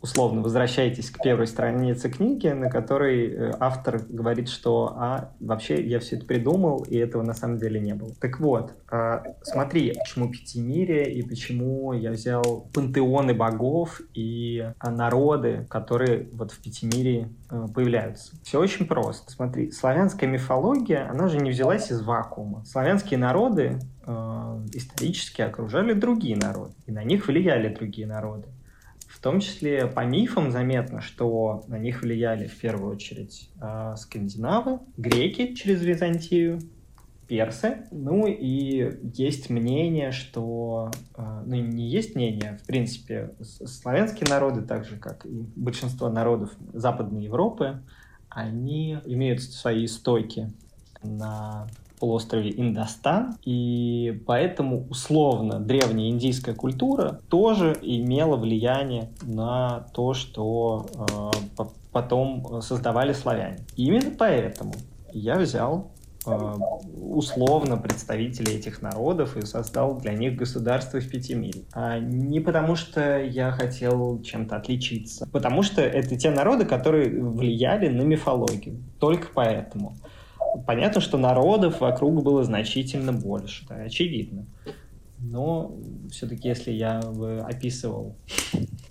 A: условно возвращаетесь к первой странице книги, на которой э, автор говорит, что а вообще я все это придумал, и этого на самом деле не было. Так вот, а, смотри, почему Пятимирие и почему я взял пантеоны богов и а, народы, которые вот в Пятимирии э, появляются. Все очень просто. Смотри, славянская мифология, она же не взялась из вакуума. Славянские народы э, исторически окружали другие народы, и на них влияли другие народы. Том числе по мифам заметно, что на них влияли в первую очередь э, скандинавы, греки через Византию, персы. Ну и есть мнение, что... Э, ну не есть мнение, в принципе, славянские народы, так же как и большинство народов Западной Европы, они имеют свои истоки на полуострове Индостан, и поэтому условно древняя индийская культура тоже имела влияние на то, что э, потом создавали славяне. И именно поэтому я взял э, условно представителей этих народов и создал для них государство в пяти миль. А не потому, что я хотел чем-то отличиться, потому что это те народы, которые влияли на мифологию. Только поэтому. Понятно, что народов вокруг было значительно больше, да, очевидно. Но все-таки, если я описывал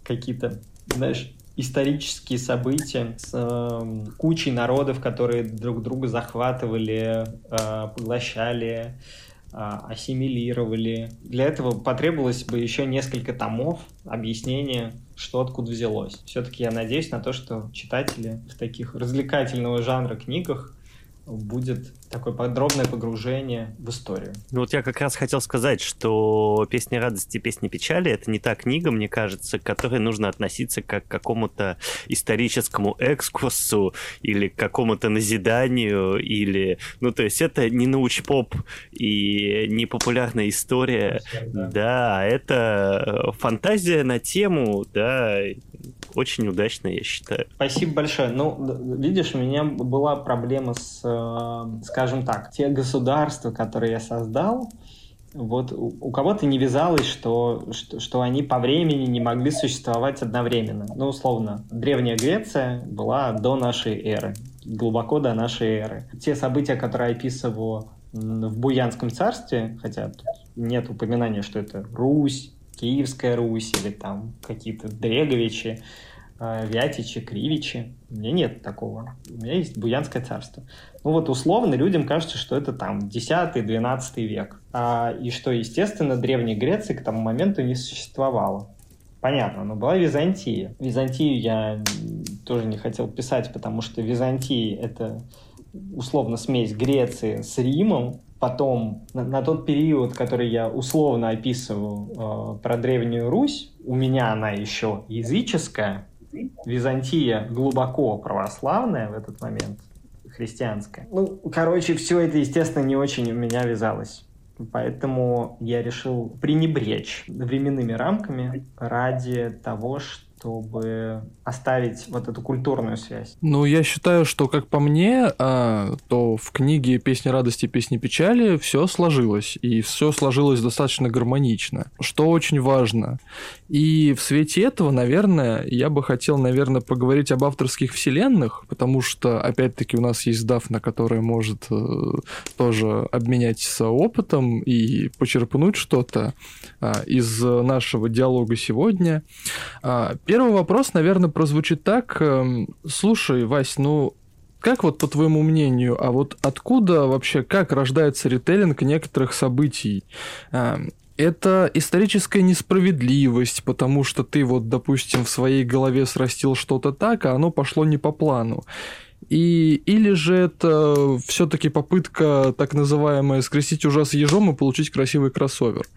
A: какие-то, знаешь, исторические события с э, кучей народов, которые друг друга захватывали, э, поглощали, э, ассимилировали. Для этого потребовалось бы еще несколько томов объяснения, что откуда взялось. Все-таки я надеюсь на то, что читатели в таких развлекательного жанра книгах будет такое подробное погружение в историю.
D: Ну вот я как раз хотел сказать, что «Песни радости, песни печали» — это не та книга, мне кажется, к которой нужно относиться как к какому-то историческому экскурсу или к какому-то назиданию, или... Ну, то есть это не научпоп и не популярная история, да. да, это фантазия на тему, да, очень удачно, я считаю.
A: Спасибо большое. Ну, видишь, у меня была проблема с, э, скажем так, те государства, которые я создал, вот у, кого-то не вязалось, что, что, что они по времени не могли существовать одновременно. Ну, условно, Древняя Греция была до нашей эры, глубоко до нашей эры. Те события, которые описываю в Буянском царстве, хотя тут нет упоминания, что это Русь, Киевская Русь или там какие-то Дреговичи, э, Вятичи, Кривичи. У меня нет такого. У меня есть Буянское царство. Ну вот условно людям кажется, что это там 10-12 век. А, и что, естественно, Древней Греции к тому моменту не существовало. Понятно, но была Византия. Византию я тоже не хотел писать, потому что Византия — это условно смесь Греции с Римом, потом на, на тот период, который я условно описываю э, про Древнюю Русь, у меня она еще языческая, Византия глубоко православная в этот момент, христианская. Ну, короче, все это, естественно, не очень у меня вязалось. Поэтому я решил пренебречь временными рамками ради того, что чтобы оставить вот эту культурную связь?
B: Ну, я считаю, что, как по мне, а, то в книге «Песни радости, песни печали» все сложилось, и все сложилось достаточно гармонично, что очень важно. И в свете этого, наверное, я бы хотел, наверное, поговорить об авторских вселенных, потому что, опять-таки, у нас есть Дафна, которая может э, тоже обменяться опытом и почерпнуть что-то а, из нашего диалога сегодня. Первый вопрос, наверное, прозвучит так. Эм, Слушай, Вась, ну как вот по твоему мнению, а вот откуда вообще, как рождается ритейлинг некоторых событий? А, это историческая несправедливость, потому что ты вот, допустим, в своей голове срастил что-то так, а оно пошло не по плану. И, или же это все-таки попытка так называемая скрестить ужас ежом и получить красивый кроссовер?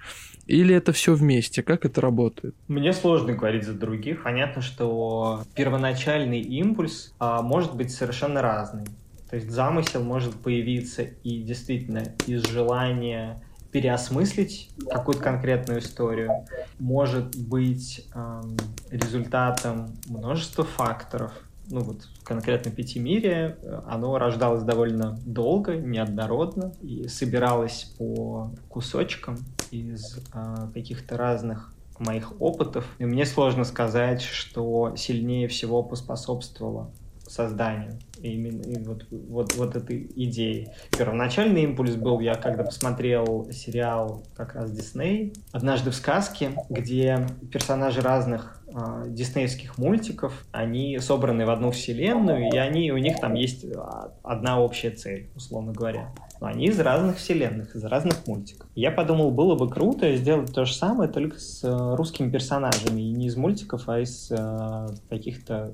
B: Или это все вместе? Как это работает?
A: Мне сложно говорить за других. Понятно, что первоначальный импульс а, может быть совершенно разный. То есть замысел может появиться и действительно из желания переосмыслить какую-то конкретную историю, может быть эм, результатом множества факторов. Ну вот конкретно Пятимирие, оно рождалось довольно долго, неоднородно и собиралось по кусочкам из э, каких-то разных моих опытов. И мне сложно сказать, что сильнее всего поспособствовало созданию именно и вот, вот, вот этой идеи. Первоначальный импульс был, я когда посмотрел сериал как раз Дисней «Однажды в сказке», где персонажи разных э, диснеевских мультиков, они собраны в одну вселенную, и они, у них там есть а, одна общая цель, условно говоря но они из разных вселенных, из разных мультиков. Я подумал, было бы круто сделать то же самое, только с э, русскими персонажами, и не из мультиков, а из э, каких-то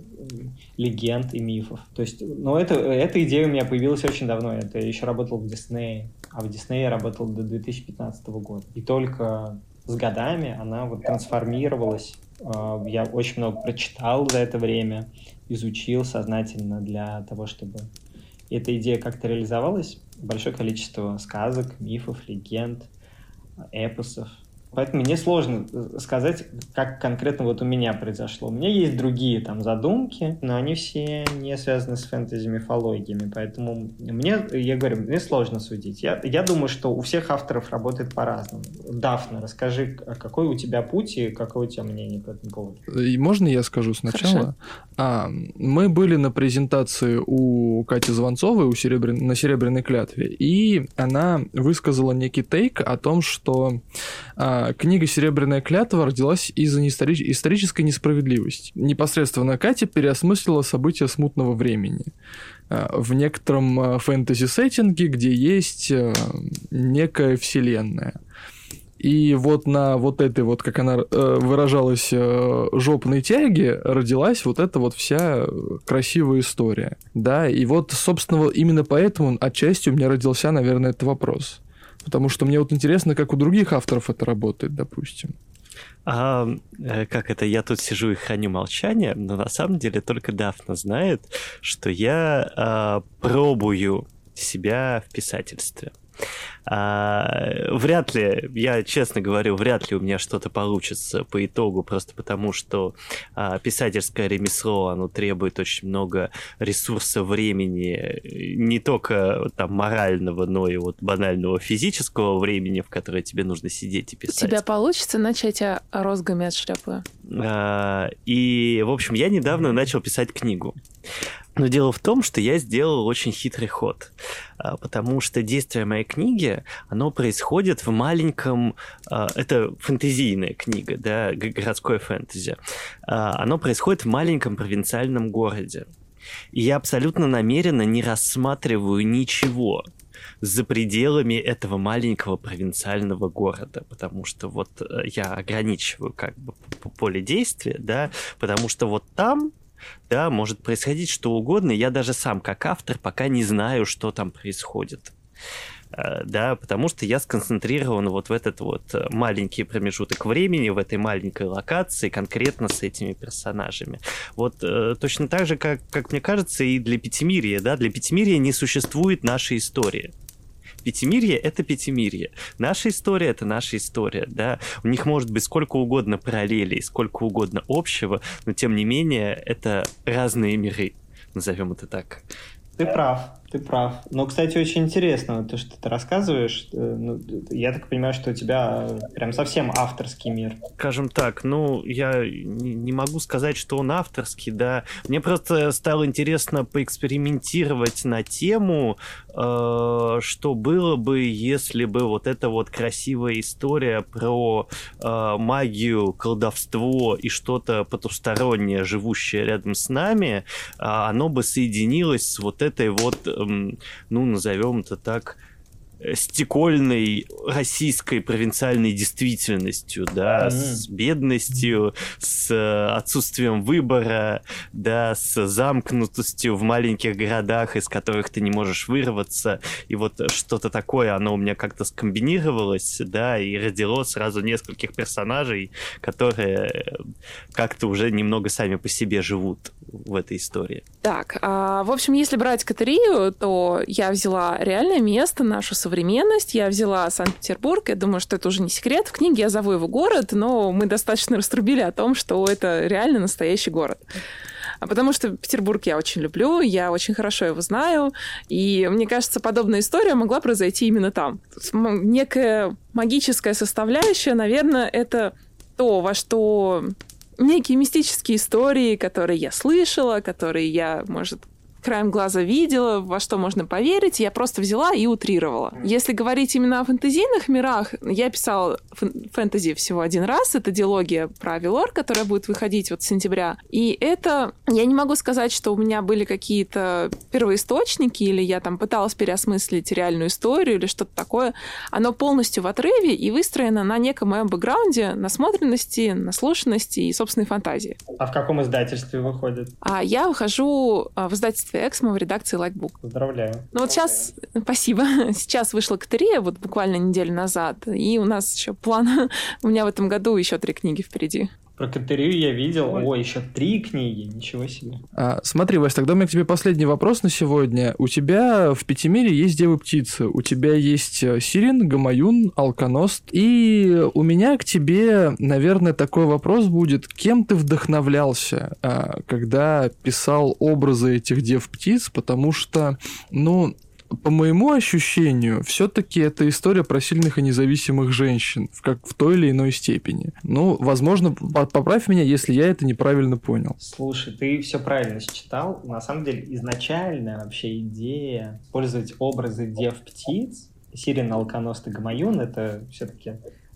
A: легенд и мифов. То есть, но это, эта идея у меня появилась очень давно. Это я еще работал в Диснее, а в Диснее я работал до 2015 года. И только с годами она вот трансформировалась. Э, я очень много прочитал за это время, изучил сознательно для того, чтобы эта идея как-то реализовалась большое количество сказок, мифов, легенд, эпосов. Поэтому мне сложно сказать, как конкретно вот у меня произошло. У меня есть другие там задумки, но они все не связаны с фэнтези-мифологиями, поэтому мне, я говорю, мне сложно судить. Я, я думаю, что у всех авторов работает по-разному. Дафна, расскажи, а какой у тебя путь и какое у тебя мнение по этому поводу?
B: И можно я скажу сначала? А, мы были на презентации у Кати Звонцовой у Серебря... на Серебряной клятве, и она высказала некий тейк о том, что а, книга «Серебряная клятва» родилась из-за историч- исторической несправедливости. Непосредственно Катя переосмыслила события смутного времени а, в некотором а, фэнтези-сеттинге, где есть а, некая вселенная. И вот на вот этой вот, как она э, выражалась, э, жопной тяге родилась вот эта вот вся красивая история. Да, и вот, собственно, именно поэтому отчасти у меня родился, наверное, этот вопрос. Потому что мне вот интересно, как у других авторов это работает, допустим.
D: А э, как это, я тут сижу и храню молчание, но на самом деле только Дафна знает, что я а, пробую себя в писательстве. А, вряд ли, я честно говорю, вряд ли у меня что-то получится по итогу, просто потому что а, писательское ремесло, оно требует очень много ресурса, времени, не только там морального, но и вот банального физического времени, в которое тебе нужно сидеть и писать.
C: У тебя получится начать о розгами от шляпы?
D: А, и, в общем, я недавно начал писать книгу. Но дело в том, что я сделал очень хитрый ход, а, потому что действие моей книги, оно происходит в маленьком... А, это фэнтезийная книга, да, городское фэнтези. А, оно происходит в маленьком провинциальном городе. И я абсолютно намеренно не рассматриваю ничего за пределами этого маленького провинциального города, потому что вот э, я ограничиваю как бы поле действия, да, потому что вот там да, может происходить что угодно, я даже сам как автор пока не знаю, что там происходит э, да, потому что я сконцентрирован вот в этот вот э, маленький промежуток времени, в этой маленькой локации, конкретно с этими персонажами. Вот э, точно так же, как, как мне кажется, и для Пятимирия, да, для Пятимирия не существует нашей истории. Пятимирье — это Пятимирье. Наша история — это наша история, да. У них может быть сколько угодно параллелей, сколько угодно общего, но тем не менее это разные миры, назовем это так.
A: Ты прав. ты прав. Но, кстати, очень интересно то, что ты рассказываешь. Э, ну, я так понимаю, что у тебя прям совсем авторский мир.
D: Скажем так, ну, я не могу сказать, что он авторский, да. Мне просто стало интересно поэкспериментировать на тему, что было бы, если бы вот эта вот красивая история про э, магию, колдовство и что-то потустороннее, живущее рядом с нами, э, оно бы соединилось с вот этой вот Эм, ну, назовем это так, Э, стекольной российской провинциальной действительностью, да, mm-hmm. с бедностью, с э, отсутствием выбора, да, с замкнутостью в маленьких городах, из которых ты не можешь вырваться. И вот что-то такое, оно у меня как-то скомбинировалось, да, и родило сразу нескольких персонажей, которые как-то уже немного сами по себе живут в этой истории.
C: Так, а, в общем, если брать Катерию, то я взяла реальное место, нашу современность. Я взяла Санкт-Петербург. Я думаю, что это уже не секрет. В книге я зову его город, но мы достаточно раструбили о том, что это реально настоящий город. А потому что Петербург я очень люблю, я очень хорошо его знаю, и мне кажется, подобная история могла произойти именно там. Некая магическая составляющая, наверное, это то, во что некие мистические истории, которые я слышала, которые я, может, краем глаза видела, во что можно поверить, я просто взяла и утрировала. Если говорить именно о фэнтезийных мирах, я писала фэнтези всего один раз, это диалогия про Авилор, которая будет выходить вот с сентября, и это, я не могу сказать, что у меня были какие-то первоисточники, или я там пыталась переосмыслить реальную историю, или что-то такое, оно полностью в отрыве и выстроено на неком моем бэкграунде, наслушанности, наслушанности и собственной фантазии.
A: А в каком издательстве выходит?
C: А я выхожу а, в издательстве издательстве Эксмо в редакции Лайкбук.
A: Поздравляю.
C: Ну вот сейчас, спасибо, сейчас вышла Катерия, вот буквально неделю назад, и у нас еще план, у меня в этом году еще три книги впереди.
A: Про Катерию я видел. Ой, О, еще три книги. Ничего себе.
B: А, смотри, Вась, тогда у меня к тебе последний вопрос на сегодня. У тебя в Пятимире есть девы-птицы. У тебя есть э, Сирен, Гамаюн, Алконост. И у меня к тебе, наверное, такой вопрос будет. Кем ты вдохновлялся, а, когда писал образы этих дев-птиц? Потому что, ну, по моему ощущению, все-таки это история про сильных и независимых женщин, как в той или иной степени. Ну, возможно, поправь меня, если я это неправильно понял.
A: Слушай, ты все правильно считал. На самом деле, изначально вообще идея использовать образы дев-птиц, Сирен, Алконост и Гамаюн, это все-таки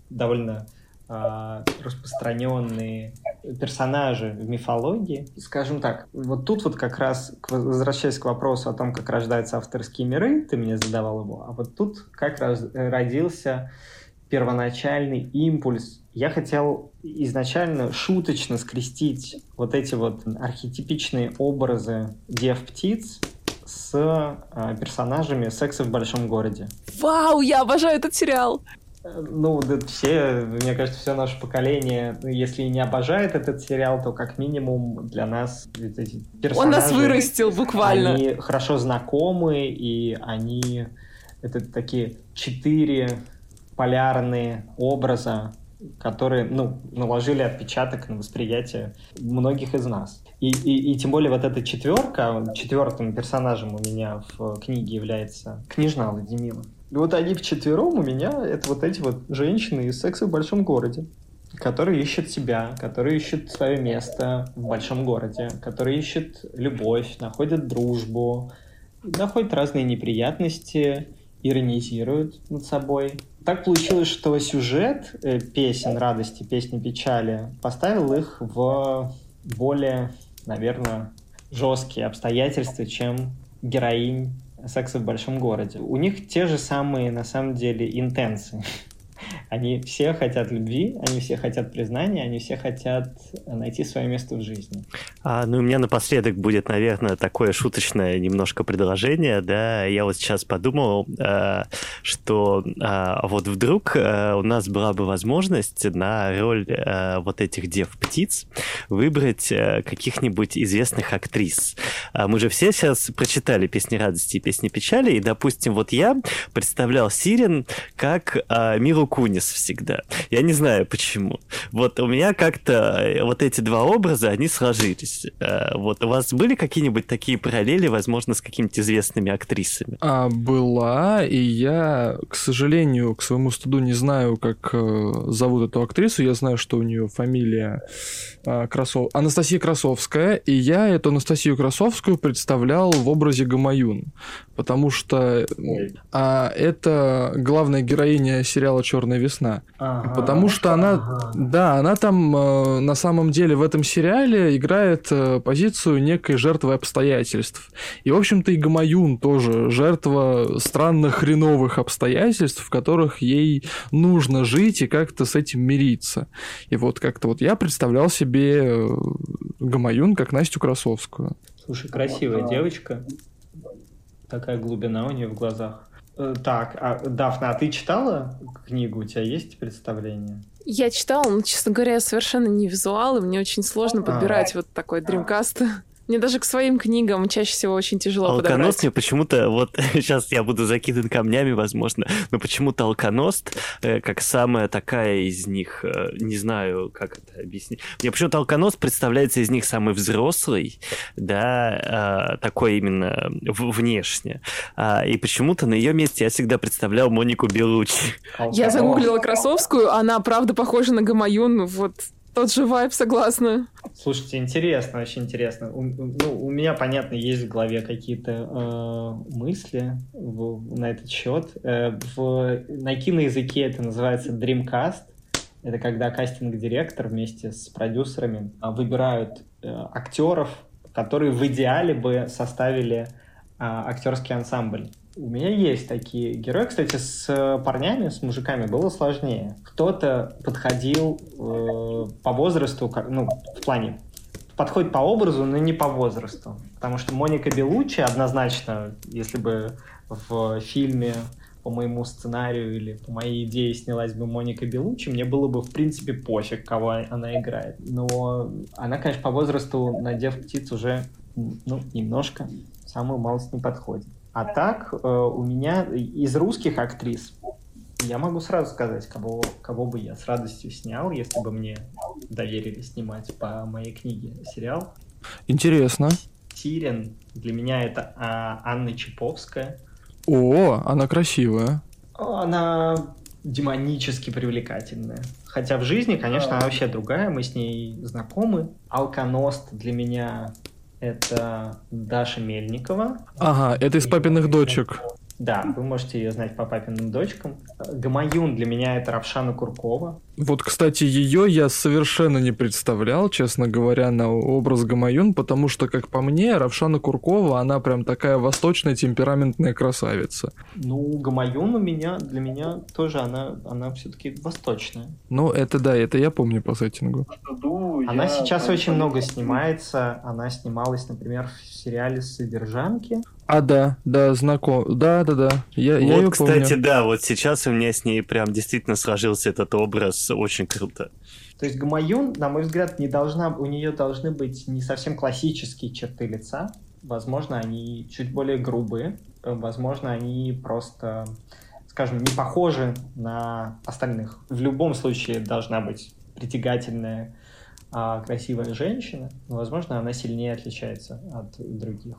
A: довольно распространенные персонажи в мифологии. Скажем так, вот тут вот как раз, возвращаясь к вопросу о том, как рождаются авторские миры, ты мне задавал его, а вот тут как раз родился первоначальный импульс. Я хотел изначально шуточно скрестить вот эти вот архетипичные образы дев-птиц с э, персонажами секса в большом городе.
C: Вау, я обожаю этот сериал!
A: Ну, да, все, мне кажется, все наше поколение, ну, если не обожает этот сериал, то как минимум для нас эти
C: персонажи... Он нас вырастил буквально.
A: Они хорошо знакомы, и они... Это такие четыре полярные образа, которые, ну, наложили отпечаток на восприятие многих из нас. И, и, и тем более вот эта четверка, четвертым персонажем у меня в книге является княжна Владимира. И вот они вчетвером у меня, это вот эти вот женщины из секса в большом городе, которые ищут себя, которые ищут свое место в большом городе, которые ищут любовь, находят дружбу, находят разные неприятности, иронизируют над собой. Так получилось, что сюжет э, песен радости, песни печали поставил их в более, наверное, жесткие обстоятельства, чем героинь секса в большом городе. У них те же самые, на самом деле, интенции. Они все хотят любви, они все хотят признания, они все хотят найти свое место в жизни.
D: А, ну, у меня напоследок будет, наверное, такое шуточное немножко предложение, да, я вот сейчас подумал, а, что а, вот вдруг а, у нас была бы возможность на роль а, вот этих дев-птиц выбрать а, каких-нибудь известных актрис. А, мы же все сейчас прочитали «Песни радости» и «Песни печали», и, допустим, вот я представлял Сирен как а, Миру Кунис, всегда. Я не знаю почему. Вот у меня как-то э, вот эти два образа, они сложились. Э, вот у вас были какие-нибудь такие параллели, возможно, с какими-то известными актрисами?
B: А, была, и я, к сожалению, к своему студу не знаю, как э, зовут эту актрису. Я знаю, что у нее фамилия э, Красов... Анастасия Красовская, и я эту Анастасию Красовскую представлял в образе Гамаюн, потому что а, это главная героиня сериала Черная весна.
A: Ага,
B: Потому что она,
A: ага.
B: да, она там э, на самом деле в этом сериале играет э, позицию некой жертвы обстоятельств. И, в общем-то, и Гамаюн тоже жертва странных хреновых обстоятельств, в которых ей нужно жить и как-то с этим мириться. И вот как-то вот я представлял себе э, Гамаюн как Настю Красовскую.
A: Слушай, красивая девочка. Такая глубина у нее в глазах. Э, Так, а, Дафна, а ты читала книгу? У тебя есть представление?
C: Я читала, но, честно говоря, я совершенно не визуал, и мне очень сложно подбирать вот такой дримкаст. Мне даже к своим книгам чаще всего очень тяжело
D: Алконост
C: подобрать.
D: мне почему-то, вот сейчас я буду закидан камнями, возможно, но почему-то Алконост, э, как самая такая из них, э, не знаю, как это объяснить. Мне почему-то Алконост представляется из них самый взрослый, да, э, такой именно в- внешне. А, И почему-то на ее месте я всегда представлял Монику Белучи.
C: Я загуглила Красовскую, она правда похожа на Гамаюн, вот тот же вайб, согласна.
A: Слушайте, интересно, очень интересно. У, ну, у меня, понятно, есть в голове какие-то э, мысли в- на этот счет. Э, в, на киноязыке это называется Dreamcast. Это когда кастинг-директор вместе с продюсерами а, выбирают э, актеров, которые в идеале бы составили а, актерский ансамбль. У меня есть такие герои. Кстати, с э, парнями, с мужиками было сложнее. Кто-то подходил э, по возрасту, как- ну, в плане подходит по образу, но не по возрасту. Потому что Моника Белуччи однозначно, если бы в фильме по моему сценарию или по моей идее снялась бы Моника Белуччи, мне было бы, в принципе, пофиг, кого она играет. Но она, конечно, по возрасту, надев птиц, уже, ну, немножко, самую малость не подходит. А так, э, у меня из русских актрис я могу сразу сказать, кого, кого бы я с радостью снял, если бы мне доверили снимать по моей книге сериал.
B: Интересно.
A: Сирен для меня это а, Анна Чаповская.
B: О, она красивая.
A: Она демонически привлекательная. Хотя в жизни, конечно, она вообще другая, мы с ней знакомы. Алконост для меня это Даша Мельникова.
B: Ага, это из папиных дочек.
A: Да, вы можете ее знать по папиным дочкам. Гамаюн для меня это Равшана Куркова.
B: Вот, кстати, ее я совершенно не представлял, честно говоря, на образ Гамаюн, потому что, как по мне, Равшана Куркова, она прям такая восточная темпераментная красавица.
A: Ну, Гамаюн у меня, для меня тоже она, она все-таки восточная.
B: Ну, это да, это я помню по сеттингу.
A: Она сейчас очень много снимается. Она снималась, например, в сериале «Содержанки».
B: А, да, да, знаком. Да, да, да. Я, я
D: вот,
B: ее
D: кстати,
B: помню.
D: да, вот сейчас у меня с ней прям действительно сложился этот образ очень круто.
A: То есть Гамаюн, на мой взгляд, не должна, у нее должны быть не совсем классические черты лица. Возможно, они чуть более грубые. Возможно, они просто, скажем, не похожи на остальных. В любом случае должна быть притягательная, а, красивая женщина. Но, возможно, она сильнее отличается от других.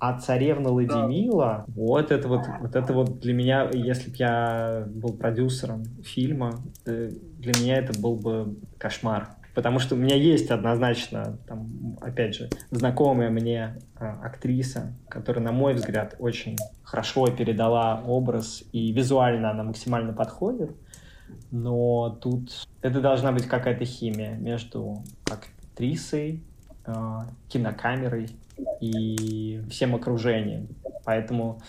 A: А царевна Ладимила, вот это вот, вот это вот для меня, если бы я был продюсером фильма, э, для меня это был бы кошмар. Потому что у меня есть однозначно, там, опять же, знакомая мне э, актриса, которая, на мой взгляд, очень хорошо передала образ, и визуально она максимально подходит. Но тут это должна быть какая-то химия между актрисой, кинокамерой и всем окружением. Поэтому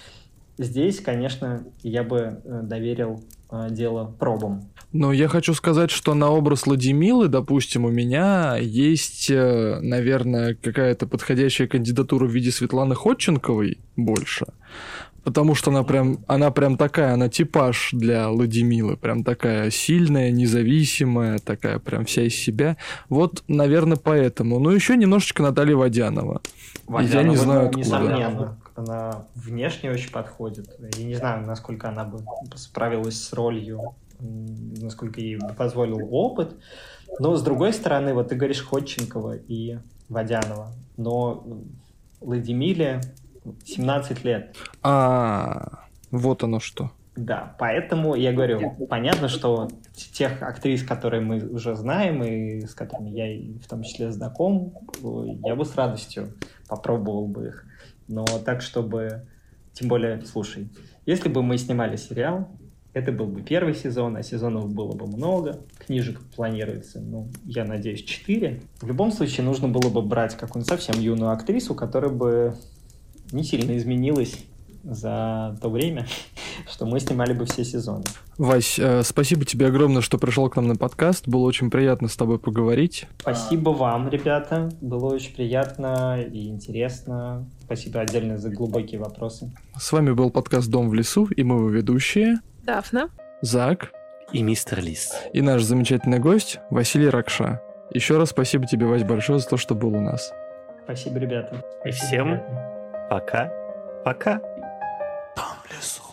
A: здесь, конечно, я бы э, доверил э, дело пробам.
B: Но я хочу сказать, что на образ Ладимилы, допустим, у меня есть, э, наверное, какая-то подходящая кандидатура в виде Светланы Ходченковой больше. Потому что она прям, она прям такая, она типаж для Ладимилы, прям такая сильная, независимая, такая прям вся из себя. Вот, наверное, поэтому. Ну, еще немножечко Наталья Водянова. Я не
A: Водянова,
B: знаю,
A: ну,
B: откуда.
A: Несомненно, она внешне очень подходит. Я не знаю, насколько она бы справилась с ролью насколько ей позволил опыт. Но, с другой стороны, вот ты говоришь Ходченкова и Водянова, но Владимире 17 лет.
B: А, вот оно что.
A: Да, поэтому я говорю, понятно, что тех актрис, которые мы уже знаем и с которыми я в том числе знаком, я бы с радостью попробовал бы их. Но так, чтобы... Тем более, слушай, если бы мы снимали сериал, это был бы первый сезон, а сезонов было бы много, книжек планируется, ну, я надеюсь, четыре. В любом случае нужно было бы брать какую-нибудь совсем юную актрису, которая бы не сильно изменилась за то время, что мы снимали бы все сезоны.
B: Вась, э, спасибо тебе огромное, что пришел к нам на подкаст. Было очень приятно с тобой поговорить.
A: Спасибо вам, ребята. Было очень приятно и интересно. Спасибо отдельно за глубокие вопросы.
B: С вами был подкаст «Дом в лесу» и мы его ведущие.
C: Дафна.
B: Зак.
D: И мистер Лис.
B: И наш замечательный гость Василий Ракша. Еще раз спасибо тебе, Вась, большое за то, что был у нас.
A: Спасибо, ребята.
D: И всем Пока. Пока. Там лесу.